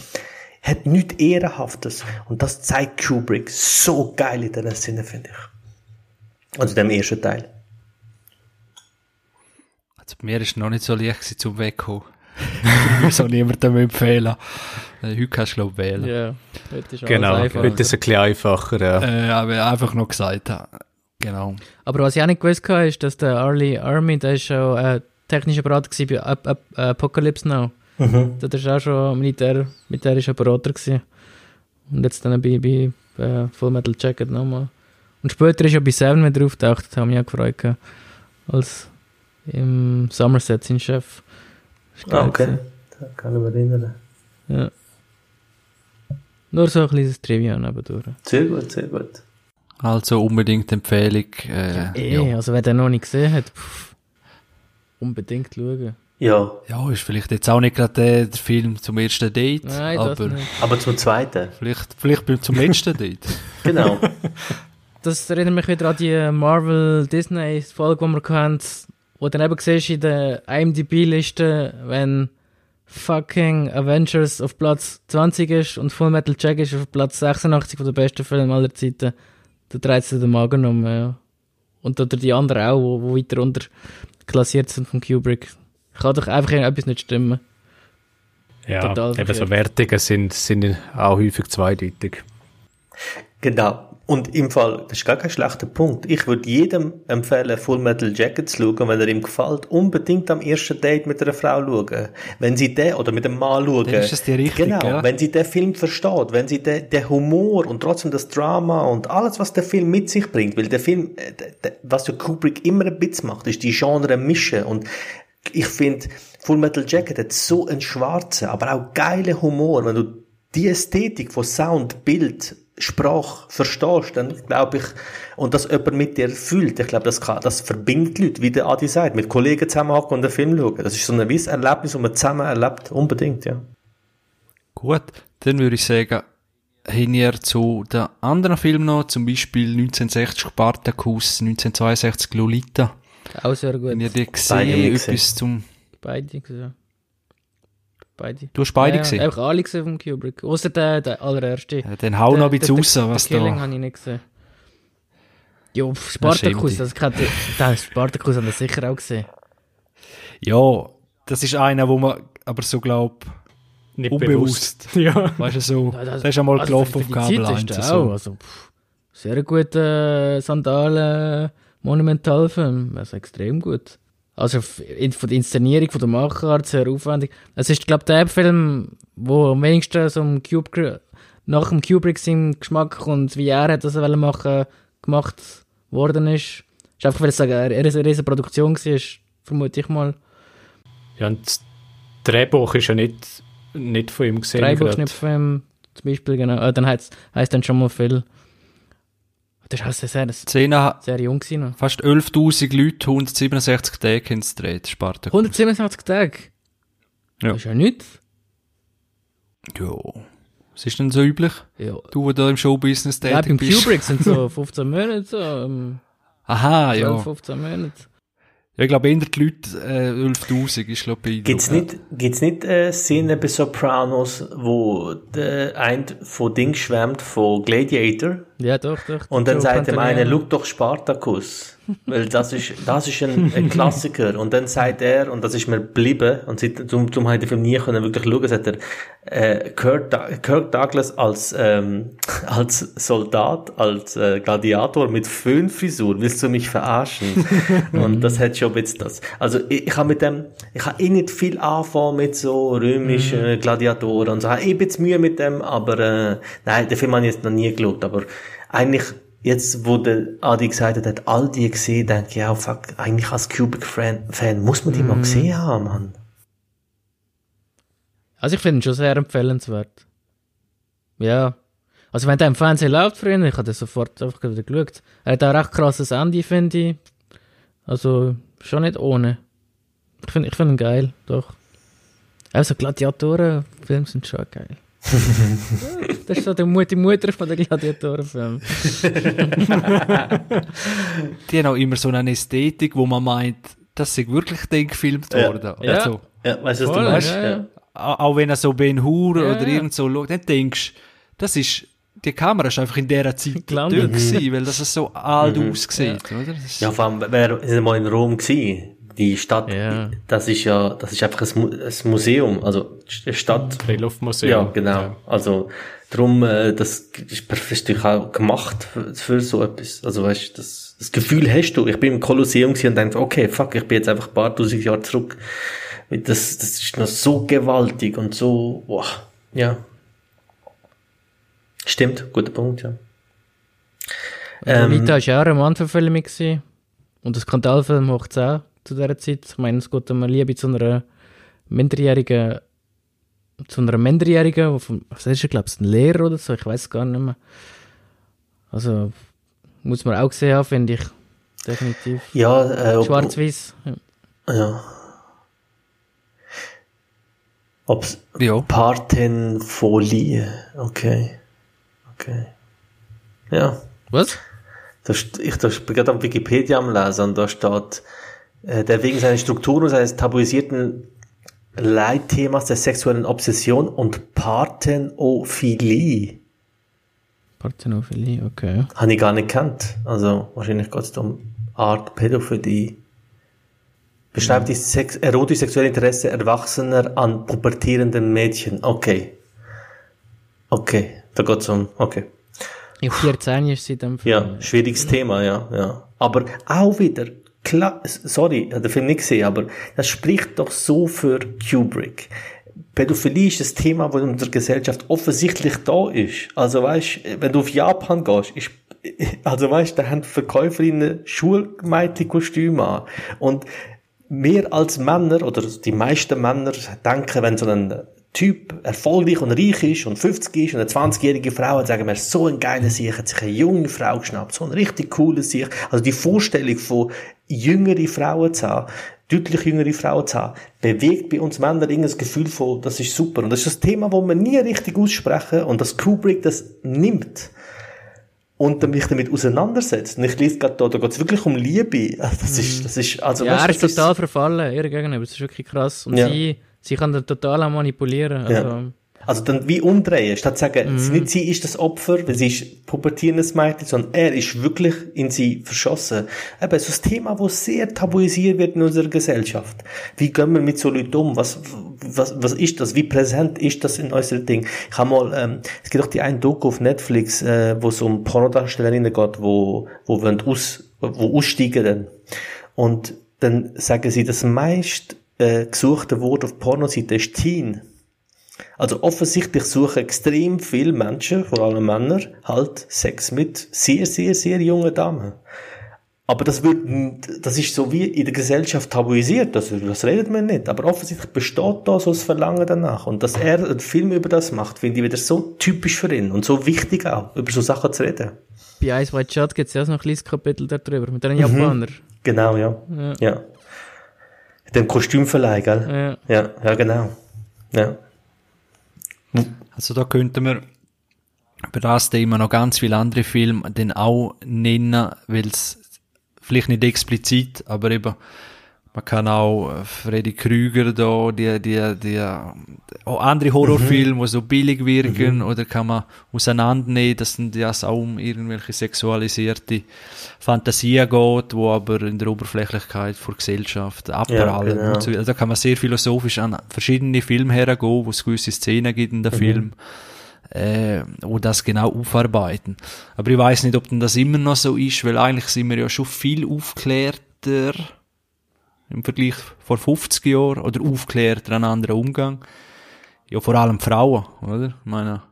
hat nichts Ehrenhaftes. Und das zeigt Kubrick so geil in dieser Szene, finde ich. Also dem ersten Teil.
Also bei mir ist es noch nicht so leicht gewesen, zum Wegkommen. <laughs> ich will so niemandem empfehlen. Äh, Heute kannst du, glaube ich, wählen.
Ja, heute ist
Genau, heute ist es ein bisschen einfacher. Ja.
Äh, aber einfach noch gesagt. Genau.
Aber was ich auch nicht gewusst habe, ist, dass der Arlie Army, der ist schon äh, technischer Berater bei Ap Ap Apocalypse Now.
Mhm.
Der ist auch schon Militär, militärischer Berater gewesen. Und jetzt dann bei, bei äh, Full Metal Jacket nochmal. Und später ist er bei Seven wieder auftaucht, das haben wir ja gefreut gehabt. Als im Somerset sein Chef.
Ah, okay.
gewesen.
Da kann ich mich erinnern.
Ja. Nur so ein kleines Trivia nebendurch.
Sehr gut, sehr gut.
Also unbedingt Empfehlung. Äh,
Eh,
ja.
also wer den noch nicht gesehen hat, pff, unbedingt schauen.
Ja,
ja, ist vielleicht jetzt auch nicht gerade der, Film zum ersten Date,
Nein,
aber
aber zum zweiten.
vielleicht, vielleicht beim- zum letzten Date. <laughs>
Genau.
Das erinnert mich wieder an die Marvel-Disney-Folge, die wir hatten, wo du dann eben siehst in der IMDb-Liste, wenn fucking Avengers auf Platz 20 ist und Full Metal Jack ist auf Platz 86 von den besten Filmen aller Zeiten, da dreht sich der Magen um, ja. Und oder die anderen auch, wo, wo weiter unter klassiert sind von Kubrick. Kann doch einfach etwas nicht stimmen.
Ja,
Total
eben so. Wertungen sind, sind auch häufig zweideutig.
Genau. Und im Fall, das ist gar kein schlechter Punkt. Ich würde jedem empfehlen, Full Metal Jacket zu schauen, wenn er ihm gefällt, unbedingt am ersten Date mit einer Frau schauen. Wenn sie den, oder mit einem Mann schauen.
Dann ist das die Richtung,
Genau.
ja.
Wenn sie den Film versteht, wenn sie den, den Humor und trotzdem das Drama und alles, was der Film mit sich bringt, weil der Film, äh, der, der, was ja Kubrick immer ein bisschen macht, ist die Genre mischen und ich finde, Full Metal Jacket hat so einen schwarzen, aber auch geilen Humor. Wenn du die Ästhetik von Sound, Bild, Sprache verstehst, dann glaube ich, und das jemand mit dir fühlt, ich glaube, das das verbindet Leute, wie der Adi sagt, mit Kollegen zusammenhocken und einen Film schauen. Das ist so ein gewisses Erlebnis, das man zusammen erlebt, unbedingt, ja.
Gut, dann würde ich sagen, hin ihr zu den anderen Filmen noch, zum Beispiel 1960 Spartacus, 1962 Lolita.
Auch sehr gut.
Die
Beide
gesehen,
nicht
etwas zum...
Beide gesehen. Beide.
Du hast beide
ja,
gesehen?
Einfach alle gesehen von Kubrick. Außer der, der allererste.
Ja, dann hau noch ein bisschen raus, was
der Killing
da...
habe ich nicht gesehen. Jo, pf, Spartacus,
schäm
also ich den Spartacus haben wir sicher auch gesehen.
Ja, das ist einer, wo man aber so glaub,
Nicht
unbewusst, <laughs>
Ja.
weißt du so,
Ja, das-
der ist einmal
also
gelaufen auf Kabel
Zeit
1
ist
und
der
so.
auch, also pff, sehr guter äh, Sandalen Monumentalfilm, also extrem gut. Also von der Inszenierung, von der Machart sehr aufwendig. Es ist, glaube ich, der Film, wo am wenigsten so Kubrick, nach dem Kubrick seinem Geschmack und wie er hat das machen, gemacht worden ist. Ist einfach, weil es eine, eine, eine riesige Produktion war, vermute ich mal.
ja, und das Drehbuch ist ja nicht, nicht von ihm gesehen.
Drei
grad.
Buchschnittfilm zum Beispiel, genau. Äh, dann heißt es dann schon mal viel. Das war auch sehr, sehr, sehr jung gewesen
fast 11'000 Leute, 167 Tage haben es gedreht, Spartacus.
187 Tage.
Ja.
Das ist ja nichts.
Ja. Was ist denn so üblich?
Ja.
Du, der da im Showbusiness
Ja,
tätig
beim
bist.
Kubrick sind so <laughs> 15 Monate, so, ähm,
Aha,
12,
ja.
15 Monate.
Ja, ich glaube, eher die Leute, äh, 11'000 ist, glaube ich,
Gibt's nicht, gibt's nicht äh, Szene bei Sopranos, wo der ein von Ding schwärmt von Gladiator
Ja, doch, doch.
und dann sagt
Pantoliano.
einen, schau doch Spartacus, weil das ist, das ist ein, ein Klassiker und dann sagt er, und das ist mir geblieben und zum, zum habe ich den Film nie können wirklich schauen, sagt er, äh, Kirk, Kirk Douglas als, ähm, als Soldat, als äh, Gladiator mit Föhnfrisur, willst du mich verarschen? und das hat schon jetzt das. Also ich, ich habe mit dem, ich habe eh nicht viel anfangen mit so römischen Gladiatoren und so, ich habe eh ein bisschen Mühe mit dem, aber äh, nein, den Film habe ich jetzt noch nie geschaut, aber eigentlich Jetzt, wo der Adi gesagt hat, hat all die gesehen, denke ich, ja, fuck, eigentlich als Kubrick-Fan Fan, muss man die mal gesehen haben, Mann.
Also ich finde ihn schon sehr empfehlenswert. Ja. Also wenn der im Fernsehen läuft früher, ich habe das sofort einfach wieder geschaut. Er hat auch recht krasses Ende, finde ich. Also schon nicht ohne. Ich finde ich find ihn geil, doch. Also Gladiatorenfilme sind schon geil. <laughs> Das ist so die Mutter, die Mutter von den Gladiatorenfilmen. <laughs>
Die haben auch immer so eine Ästhetik, wo man meint, das ist wirklich dann gefilmt
Ja.
worden.
Ja.
Also,
Ja, weißt du, was du meinst?
ja, ja.
au- auch wenn er so Ben Hur
Ja,
oder irgend so schaut, dann denkst du, das ist die Kamera ist einfach in dieser Zeit
Gelandet.
dort gewesen, weil das so alt aussieht, oder?
Ja, vor allem, wer ist mal in Rom gewesen? Die Stadt,
Ja.
das ist ja, das ist einfach ein, Mu ein Museum, also Stadt.
Luftmuseum.
Ja, genau. Also drum, äh, das ist perfekt natürlich auch gemacht für, für so etwas. Also weißt, das, das Gefühl hast du. Ich bin im Kolosseum und dachte, okay, fuck, ich bin jetzt einfach ein paar tausend Jahre zurück. Das, das ist noch so gewaltig und so, boah, ja. Stimmt, guter Punkt, ja. Ähm,
Lolita war ja auch eine Romanverfilmung. Und ein Skandalfilm hoch 10 zu dieser Zeit. Ich meine, es geht um eine Liebe zu einer minderjährigen, zu einer minderjährigen, die vom, was ist er, glaube ich, ein Lehrer oder so, ich weiß es gar nicht mehr. Also, muss man auch gesehen haben, finde ich. Definitiv.
Ja, äh,
Schwarz-Weiß. Ja.
Ja. Ob's
Ja.
Partenfolie. Okay. Okay. Ja.
Was?
Da, ich da bin gerade am Wikipedia am Lesen und da steht, der wegen seiner Strukturen und seines tabuisierten Leitthemas der sexuellen Obsession und Parthenophilie.
Parthenophilie, okay.
Habe ich gar nicht gekannt. Also wahrscheinlich geht es um Art Pädophilie. Beschreibt die Sex erotisch-sexuelle Interesse Erwachsener an pubertierenden Mädchen. Okay. Okay. Da geht's um, okay.
Ja, 14 ist sie dann.
Ja, schwieriges Thema, ja, ja. Aber auch wieder, klar, sorry, ich habe den Film nicht gesehen, aber das spricht doch so für Kubrick. Pädophilie ist ein Thema, das in unserer Gesellschaft offensichtlich da ist. Also weißt, wenn du auf Japan gehst, ist, <laughs> also weißt, da haben Verkäuferinnen Schulmädchenkostüme an. Und wir als Männer, oder die meisten Männer denken, wenn so ein Typ erfolgreich und reich ist und 50 ist und eine 20-jährige Frau hat, sagen wir, so ein geiler Sieg, hat sich eine junge Frau geschnappt, so ein richtig cooler Sieg. Also die Vorstellung von jüngere Frauen zu haben, deutlich jüngere Frauen zu haben, bewegt bei uns Männern irgendein Gefühl von, das ist super. Und das ist das Thema, das wir nie richtig aussprechen und dass Kubrick das nimmt und mich damit auseinandersetzt. Und ich lese gerade da, da geht es wirklich um Liebe. Das ist, das ist, also,
ja,
weißt
er ist total verfallen, ihr gegenüber. Das ist wirklich krass. Und
Ja.
sie, sie kann den total auch manipulieren. Also,
Ja. Also dann wie umdrehen, statt zu sagen,
Mhm.
nicht sie ist das Opfer, weil sie ist pubertierendes Mädchen, sondern er ist wirklich in sie verschossen. Eben, so ein Thema, das sehr tabuisiert wird in unserer Gesellschaft. Wie gehen wir mit so Leuten um? Was, was, was ist das? Wie präsent ist das in unserem Ding? Ich habe mal, ähm, es gibt auch die eine Doku auf Netflix, äh, wo es um Pornodarstellerinnen geht, wo, wo wollen aus, wo aussteigen dann. Und dann sagen sie, das meist äh, gesuchte Wort auf Pornoseite ist Teen. Also offensichtlich suchen extrem viele Menschen, vor allem Männer, halt Sex mit sehr, sehr, sehr jungen Damen. Aber das wird, das ist so wie in der Gesellschaft tabuisiert, das, das redet man nicht. Aber offensichtlich besteht da so das Verlangen danach. Und dass er einen Film über das macht, finde ich wieder so typisch für ihn und so wichtig auch, über so Sachen zu reden.
bei Ice White Shot gibt es ja auch noch ein kleines Kapitel darüber, mit einem Japaner.
Genau, ja.
Ja.
Ja. Dem Kostümverleih, gell?
Ja.
Ja, ja, genau. Ja.
Also da könnten wir über das Thema noch ganz viele andere Filme dann auch nennen, weil es vielleicht nicht explizit, aber eben man kann auch äh, Freddy Krüger da, die, die, die, auch andere Horrorfilme, die so billig wirken, oder kann man auseinandernehmen, dass das auch um irgendwelche sexualisierte Fantasien geht, wo aber in der Oberflächlichkeit vor Gesellschaft abprallen.
genau.
und so. Also da kann man sehr philosophisch an verschiedene Filme hergehen, wo es gewisse Szenen gibt in der Film, äh, wo das genau aufarbeiten. Aber ich weiß nicht, ob denn das immer noch so ist, weil eigentlich sind wir ja schon viel aufklärter im Vergleich vor 50 Jahren oder aufklärter einen anderen Umgang. Ja, vor allem Frauen, oder? Ich meine,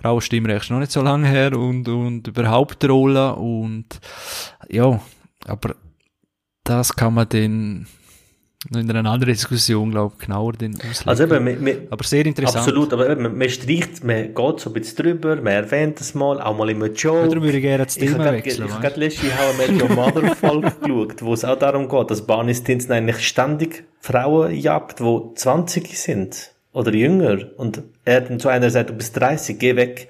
Frauenstimmrecht ist noch nicht so lange her und, und überhaupt Rolle und ja, aber das kann man dann in einer anderen Diskussion, glaube ich, genauer dann auslegen.
Also eben, wir, wir,
aber sehr interessant.
Absolut, aber eben, man, man streicht, man geht so ein bisschen drüber, man erwähnt es mal, auch mal im Joke.
Oder würde ich gerne das
Ich
Thema
habe
wechseln,
gerade
weißt?
letzte How I Met Your Mother Folge geschaut, wo es auch darum geht, dass Barney Stinson eigentlich ständig Frauen jagt, die 20 sind oder jünger und er dann zu einer sagt, du bist 30, geh weg.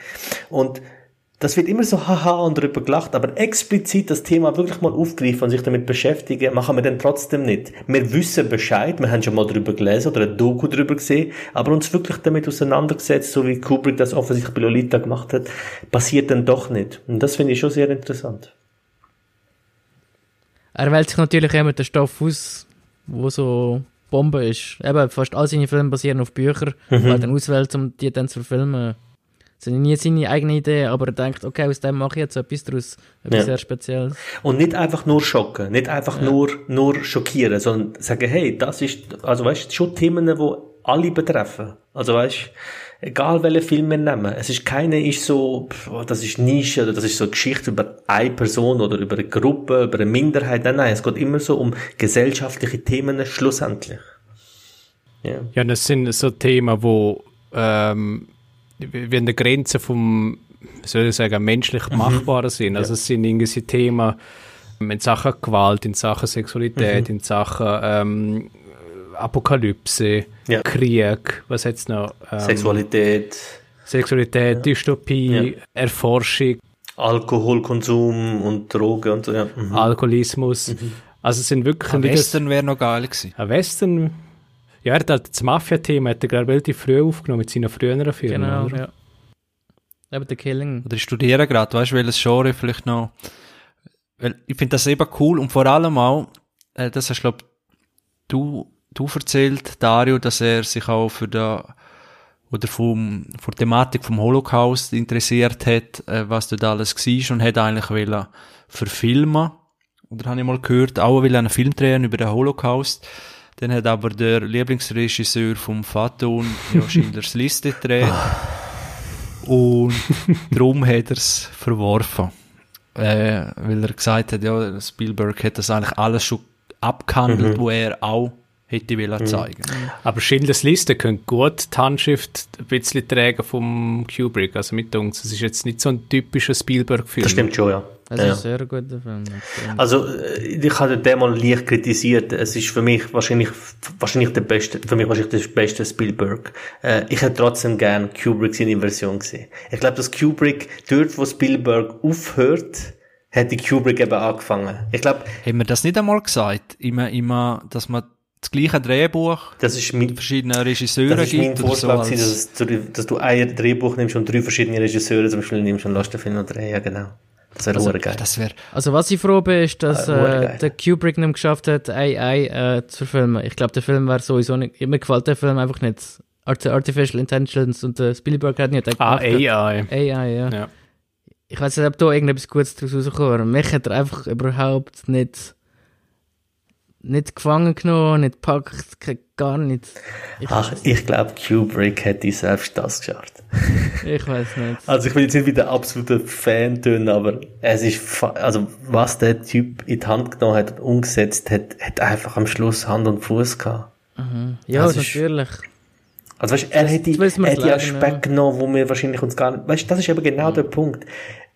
Und das wird immer so haha und darüber gelacht, aber explizit das Thema wirklich mal aufgreifen und sich damit beschäftigen, machen wir dann trotzdem nicht. Wir wissen Bescheid, wir haben schon mal darüber gelesen oder ein Doku darüber gesehen, aber uns wirklich damit auseinandergesetzt, so wie Kubrick das offensichtlich bei Lolita gemacht hat, passiert dann doch nicht. Und das finde ich schon sehr interessant.
Er wählt sich natürlich immer den Stoff aus, wo so Bombe ist. Eben, fast all seine Filme basieren auf Büchern, mhm. weil er dann auswählt, um die dann zu verfilmen. Das sind nie seine eigene Idee, aber er denkt, okay, aus dem mache ich jetzt etwas daraus, etwas ja. sehr Spezielles.
Und nicht einfach nur schocken, nicht einfach ja. nur, nur schockieren, sondern sagen, hey, das ist, also weißt, schon Themen, die alle betreffen. Also weißt, egal welchen Film wir nehmen, es ist keine ist so, das ist Nische oder das ist so eine Geschichte über eine Person oder über eine Gruppe, über eine Minderheit. Nein, nein, es geht immer so um gesellschaftliche Themen schlussendlich.
Ja, ja das sind so Themen, wo ähm, wie an der Grenze vom, soll ich sagen, menschlich mhm. Machbaren sind. Also ja. es sind irgendwie Themen in Sachen Gewalt, in Sachen Sexualität, mhm. in Sachen ähm, Apokalypse, ja. Krieg, was jetzt noch?
Ähm, Sexualität.
Sexualität, ja. Dystopie, Erforschung.
Alkoholkonsum und Drogen und so, ja.
Mhm. Alkoholismus. Mhm. Also es sind wirklich...
Ein Western wäre noch geil gewesen.
Ein Western ja, er hat halt das Mafia-Thema hat er, glaube relativ früh aufgenommen mit seinen früheren Filmen. Genau, oder? ja.
Eben The Killing.
Oder ich studiere gerade, weißt du, welches Genre vielleicht noch. Weil ich finde das eben cool und vor allem auch, äh, das hast, glaube du, du erzählt, Dario, dass er sich auch für die, oder vom, vor der Thematik vom Holocaust interessiert hat, äh, was dort alles war und hat eigentlich wollen verfilmen. Oder habe ich mal gehört, auch will einen Film drehen über den Holocaust. Dann hat aber der Lieblingsregisseur vom Faton ja Schindlers <laughs> Liste gedreht. und darum hat er es verworfen. Äh, weil er gesagt hat, ja, Spielberg hat das eigentlich alles schon abgehandelt, mhm. wo er auch hätte will mhm. zeigen.
Aber Schindlers Liste könnte gut die Handschrift ein bisschen tragen vom Kubrick. Also mit uns, es ist jetzt nicht so ein typischer Spielberg-Film.
Das stimmt schon, ja.
Es ist ein sehr guter Film.
Also, äh, ich habe den mal leicht kritisiert. Es ist für mich wahrscheinlich, wahrscheinlich der beste, für mich wahrscheinlich der beste Spielberg. Äh, ich hätte trotzdem gern Kubrick seine Version gesehen. Ich glaube, dass Kubrick dort, wo Spielberg aufhört, hätte Kubrick eben angefangen. Ich glaube.
Haben wir das nicht einmal gesagt? Immer, immer, dass man das gleiche Drehbuch
das ist mein,
verschiedene Regisseure
das ist mein Vorschlag, so dass, dass, du ein Drehbuch nimmst und drei verschiedene Regisseure zum Beispiel nimmst und lässt den Film noch drehen, ja genau. Das wäre also, geil.
Das wär, also was ich froh bin, ist, dass äh, der Kubrick nicht geschafft hat, AI äh, zu filmen. Ich glaube, der Film wäre sowieso nicht, mir gefällt der Film einfach nicht. Artificial Intelligence und der Spielberg hat nicht
Ah, AI.
AI, ja. ja. Ich weiß nicht, ob da irgendetwas Gutes daraus rauskommt. Mich hat er einfach überhaupt nicht nicht gefangen genommen, nicht gepackt, gar nicht.
Ich Ach, ich glaube, Kubrick hätte selbst das geschafft. <laughs>
ich weiß nicht.
Also ich will jetzt nicht wieder absoluter Fan tun, aber es ist, also was der Typ in die Hand genommen hat und umgesetzt hat, hat einfach am Schluss Hand und Fuß gehabt.
Mhm. Ja, also natürlich.
Ist, also weißt, er hätte, hätte Aspekte ja. genommen, wo wir wahrscheinlich uns gar nicht, weißt, das ist eben genau mhm. der Punkt.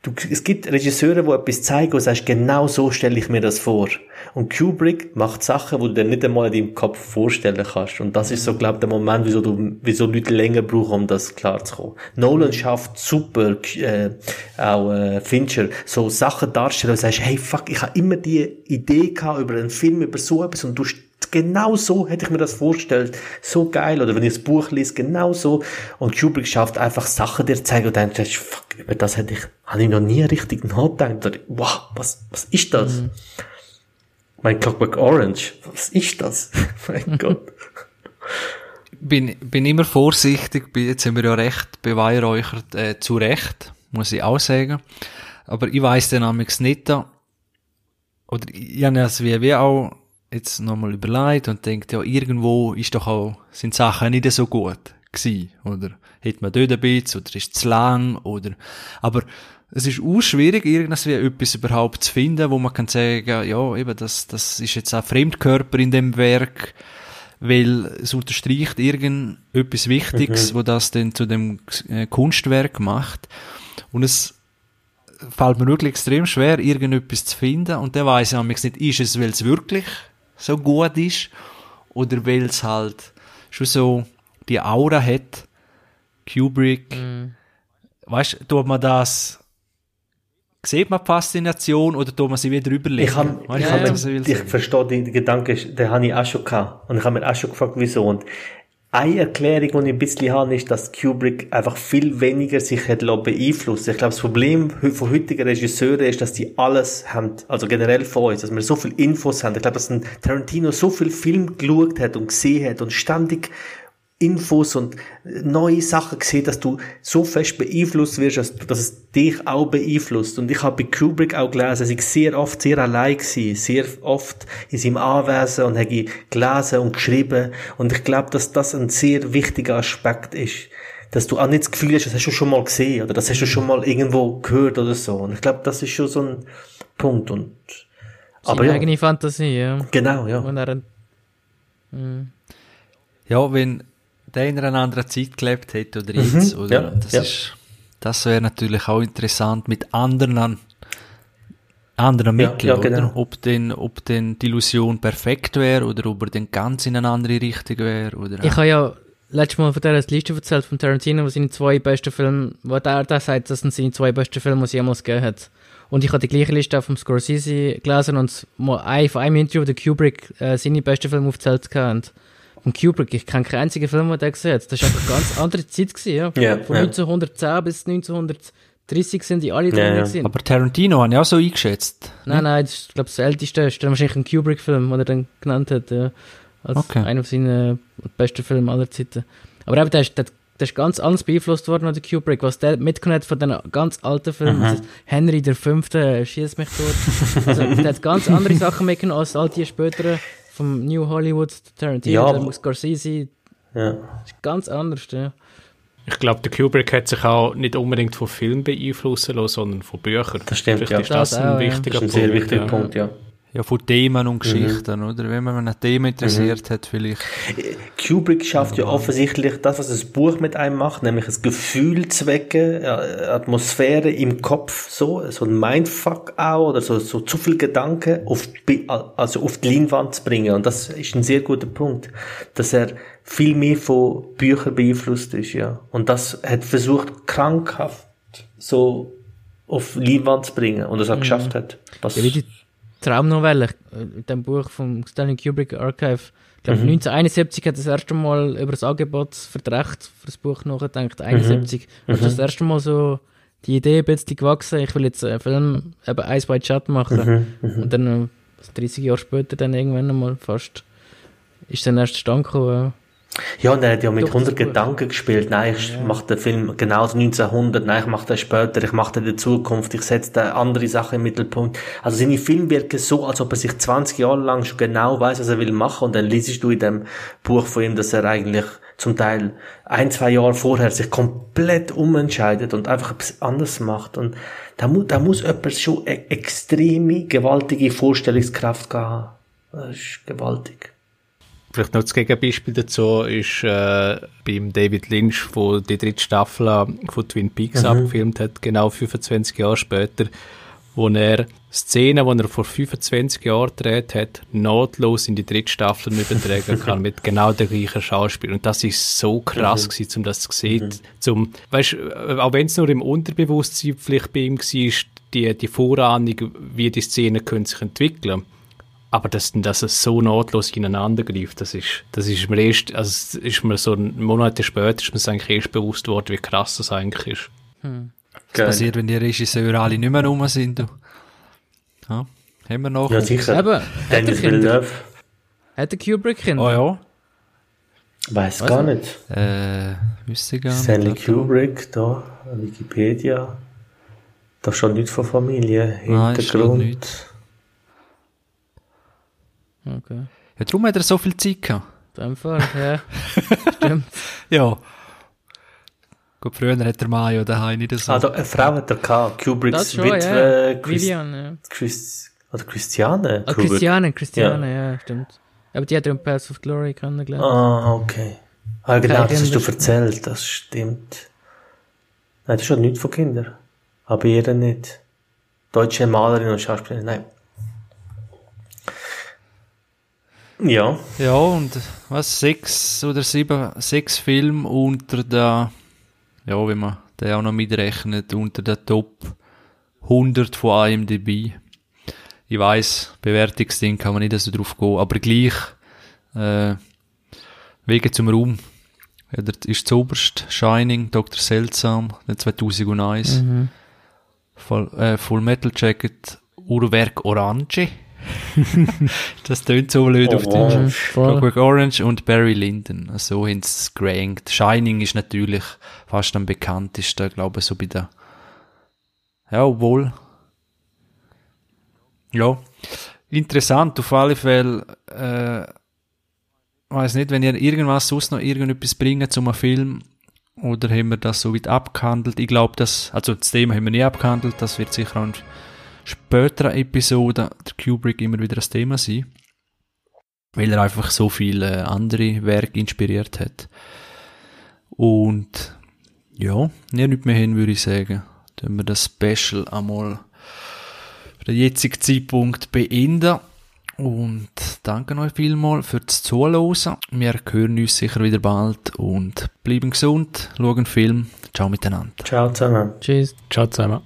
Du, es gibt Regisseure, die etwas zeigen und sagst, genau so stelle ich mir das vor. Und Kubrick macht Sachen, die du dir nicht einmal in deinem Kopf vorstellen kannst. Und das ist so, glaube ich, der Moment, wieso, du, wieso Leute länger brauchen, um das klarzukommen. Nolan schafft super, äh, auch äh, Fincher, so Sachen darstellen und sagst, hey, fuck, ich habe immer die Idee gehabt über einen Film, über so etwas und du genau so hätte ich mir das vorgestellt. So geil. Oder wenn ich das Buch lese, genau so. Und Kubrick schafft einfach Sachen dir zeigen und dann denkst fuck, über das hätte ich, habe ich noch nie richtig nachgedacht. Oder, wow, was, was ist das? Mhm. Mein Clockwork Orange, was ist das? <laughs> mein <laughs> Gott.
Bin, bin immer vorsichtig, bin, jetzt sind wir ja recht beweihräuchert, äh, zu Recht, muss ich auch sagen. Aber ich weiss dann amigs nicht, oder ich habe es wie, wie auch jetzt nochmal überlegt und denkt, ja, irgendwo ist doch auch, sind Sachen nicht so gut gewesen, oder? Hat man dort ein bisschen, oder ist es zu lang, oder, aber es ist auch schwierig, irgendwie etwas überhaupt zu finden, wo man kann sagen, ja, eben, das, das ist jetzt auch Fremdkörper in dem Werk, weil es unterstreicht irgendetwas Wichtiges, mhm. wo das dann zu dem äh, Kunstwerk macht. Und es fällt mir wirklich extrem schwer, irgendetwas zu finden. Und dann weiss ich nicht, ist es, weil es wirklich so gut ist oder weil es halt schon so die Aura hat, Kubrick, mm. weißt du, tut man das sieht man die Faszination oder tut man sie wieder überlegen?
Ich, hab, ich,
du,
hab ich
sagen?
verstehe die, die Gedanken, den habe ich auch schon gehabt. Und ich habe mir auch schon gefragt, wieso. Und eine Erklärung, die ich ein bisschen habe, ist, dass Kubrick einfach viel weniger sich hat beeinflussen. Ich glaube, das Problem von heutigen Regisseuren ist, dass die alles haben, also generell von uns, dass wir so viel Infos haben. Ich glaube, dass ein Tarantino so viel Film geschaut hat und gesehen hat und ständig Infos und neue Sachen gesehen, dass du so fest beeinflusst wirst, dass, dass es dich auch beeinflusst. Und ich habe bei Kubrick auch gelesen, er war sehr oft sehr allein gewesen, sehr oft in seinem Anwesen und habe gelesen und geschrieben. Und ich glaube, dass das ein sehr wichtiger Aspekt ist. Dass du auch nicht das Gefühl hast, das hast du schon mal gesehen oder das hast du schon mal irgendwo gehört oder so. Und ich glaube, das ist schon so ein Punkt. Und, aber
Seine
ja,
eigene Fantasie, ja.
genau, ja.
Und er,
Ja, wenn der in einer anderen Zeit gelebt hätte oder jetzt, oder?
ja,
das
ja.
ist, das wäre natürlich auch interessant mit anderen, anderen
Ja,
Mitteln,
ja, genau.
oder? Ob denn, ob denn die Illusion perfekt wäre oder ob er dann ganz in eine andere Richtung wäre, oder?
Ich habe ja letztes Mal von dieser Liste erzählt von Tarantino, wo seine zwei besten Filme, wo der, der sagt, das sind seine zwei besten Filme, die es jemals gegeben hat. Und ich habe die gleiche Liste auch vom Scorsese gelesen und mal ein, von einem Interview, der Kubrick äh, seine besten Filme aufgezählt hat. Von Kubrick, ich kenne keinen einzigen Film, den der gesehen hat. Das war einfach eine ganz andere Zeit, gewesen, ja.
Ja,
Von
ja.
1910 bis 1930 sind die alle drin.
Ja.
Aber Tarantino habe ich auch so eingeschätzt.
Nein, nein, das ist, glaube das älteste. Das ist dann wahrscheinlich ein Kubrick-Film, den er dann genannt hat. Ja, als
Okay.
einer seiner besten Filme aller Zeiten. Aber eben, der ist, der, der ist ganz anders beeinflusst worden als der Kubrick. Was der mitgenommen hat von den ganz alten Filmen. Das ist Henry der Fünfte, schießt mich dort. Also, der hat ganz andere Sachen mitgenommen als all die späteren vom New Hollywood, Tarantino,
Ja,
der Scorsese.
ja.
Das ist ganz anders, ja.
Ich glaube, der Kubrick hat sich auch nicht unbedingt von Filmen beeinflussen lassen, sondern von Büchern.
Das stimmt,
Vielleicht
ja.
ist das,
Das
ein
auch, ja.
wichtiger
Das ist ein
Punkt.
sehr wichtiger
ja.
Punkt, ja.
Von Themen und Geschichten, oder? Wenn man ein Thema interessiert hat, vielleicht.
Kubrick schafft ja offensichtlich das, was das Buch mit einem macht, nämlich ein Gefühl zu wecken, äh, Atmosphäre im Kopf, so, so ein Mindfuck auch, oder so, so zu viel Gedanken auf, die- also auf die Leinwand zu bringen. Und das ist ein sehr guter Punkt, dass er viel mehr von Büchern beeinflusst ist, ja. Und das hat versucht, krankhaft so auf Leinwand zu bringen und das auch geschafft hat. Was,
Ja, wie die Traumnovelle, äh, in dem Buch vom Stanley Kubrick Archive. Ich glaube, 1971 hat er das erste Mal über das Angebotsvertrecht für das Buch nachgedacht. 71. Und das, das erste Mal so die Idee ein bisschen gewachsen. Ich will jetzt einen Film, eben Ice White Shut machen. Und dann, äh, 30 Jahre später, dann irgendwann einmal fast, ist dann erst zustande gekommen.
Ja, und er hat ja mit
Doch, das
100
ist gut.
Gedanken gespielt. Nein, ich mache den Film genauso 1900. Nein, ich mache den später. Ich mache den in der Zukunft. Ich setze da andere Sachen im Mittelpunkt. Also seine Filme wirken so, als ob er sich 20 Jahre lang schon genau weiß, was er will machen. Und dann liest du in dem Buch von ihm, dass er eigentlich zum Teil ein, zwei Jahre vorher sich komplett umentscheidet und einfach etwas anderes macht. Und da, mu da muss jemand schon eine extreme, gewaltige Vorstellungskraft haben. Das ist gewaltig.
Vielleicht noch das Gegenbeispiel dazu ist äh, beim David Lynch, wo die dritte Staffel von Twin Peaks abgefilmt hat, genau 25 Jahre später, wo er Szenen, die er vor 25 Jahren gedreht hat, notlos in die dritte Staffel <laughs> übertragen kann mit genau der gleichen Schauspiel. Und das ist so krass gewesen, um das zu sehen. Zum, weißt, auch wenn es nur im Unterbewusstsein vielleicht bei ihm war, die, die Vorahnung, wie die Szenen können sich entwickeln aber dass, dass es so nahtlos ineinander greift, das ist, das ist mir erst, also es ist mir so Monate später ist mir es eigentlich erst bewusst worden, wie krass das eigentlich ist.
Was passiert, wenn die Regisseure alle nicht mehr rum sind? Du? Ja, haben wir noch?
Ja, sicher.
Eben, Kinder?
Villeneuve.
Hat der Kubrick Kinder?
Oh ja.
Weiß gar nicht.
Äh, wüsste ich gar nicht.
Stanley. Kubrick, da, Wikipedia. Da steht nichts von Familie,
Nein,
Hintergrund.
nichts.
Okay.
Ja, darum hat er so viel Zeit gehabt.
Fall, ja. Stimmt. <laughs>
Ja. Gut, früher hat der Mario daheim nicht so.
Ah, da, eine Frau hat er gehabt, Kubricks
schon,
Witwe,
ja.
Chris,
Vivian, ja.
Chris, oder Christiane
Ah,
Kubrick.
Christiane, Christiane, ja. stimmt. Aber die hat er im Path of Glory kennengelernt.
Ah, okay. Ah, genau,
Keine
das hast du erzählt, das stimmt. Nein, das ist schon nichts von Kindern. Aber ihr nicht. Deutsche Malerin und Schauspielerin, nein. Ja,
Ja, und was, sechs oder sieben, sechs Filme unter der, ja, wenn man den auch noch mitrechnet, unter der Top 100 von IMDb. Ich weiß, Bewertungsding kann man nicht so drauf gehen, aber gleich, äh, Wege zum Raum. Ja, das ist zuoberst Shining, Dr. Seltsam, der 2001.
Mhm.
Full, äh, Full Metal Jacket, Uhrwerk Orange. <laughs> das tönt so blöd auf
Orange.
Deutsch. Clockwork Orange und Barry Lyndon. So haben sie es gerankt. Shining ist natürlich fast am bekanntesten, glaube ich, so bei der, ja, obwohl, ja, interessant, auf alle Fälle, äh, weiß nicht, wenn ihr irgendwas sonst noch irgendetwas bringen zum Film, oder haben wir das so weit abgehandelt? Ich glaube, das, also das Thema haben wir nie abgehandelt, das wird sicher auch späteren Episoden der Kubrick immer wieder das Thema sein. Weil er einfach so viele andere Werke inspiriert hat. Und ja, ja nicht mehr hin, würde ich sagen. Dann wir das Special einmal für den jetzigen Zeitpunkt beenden. Und danke euch vielmals fürs Zuhören. Wir hören uns sicher wieder bald und bleiben gesund, schauen Film. Ciao miteinander.
Ciao zusammen.
Tschüss.
Ciao zusammen.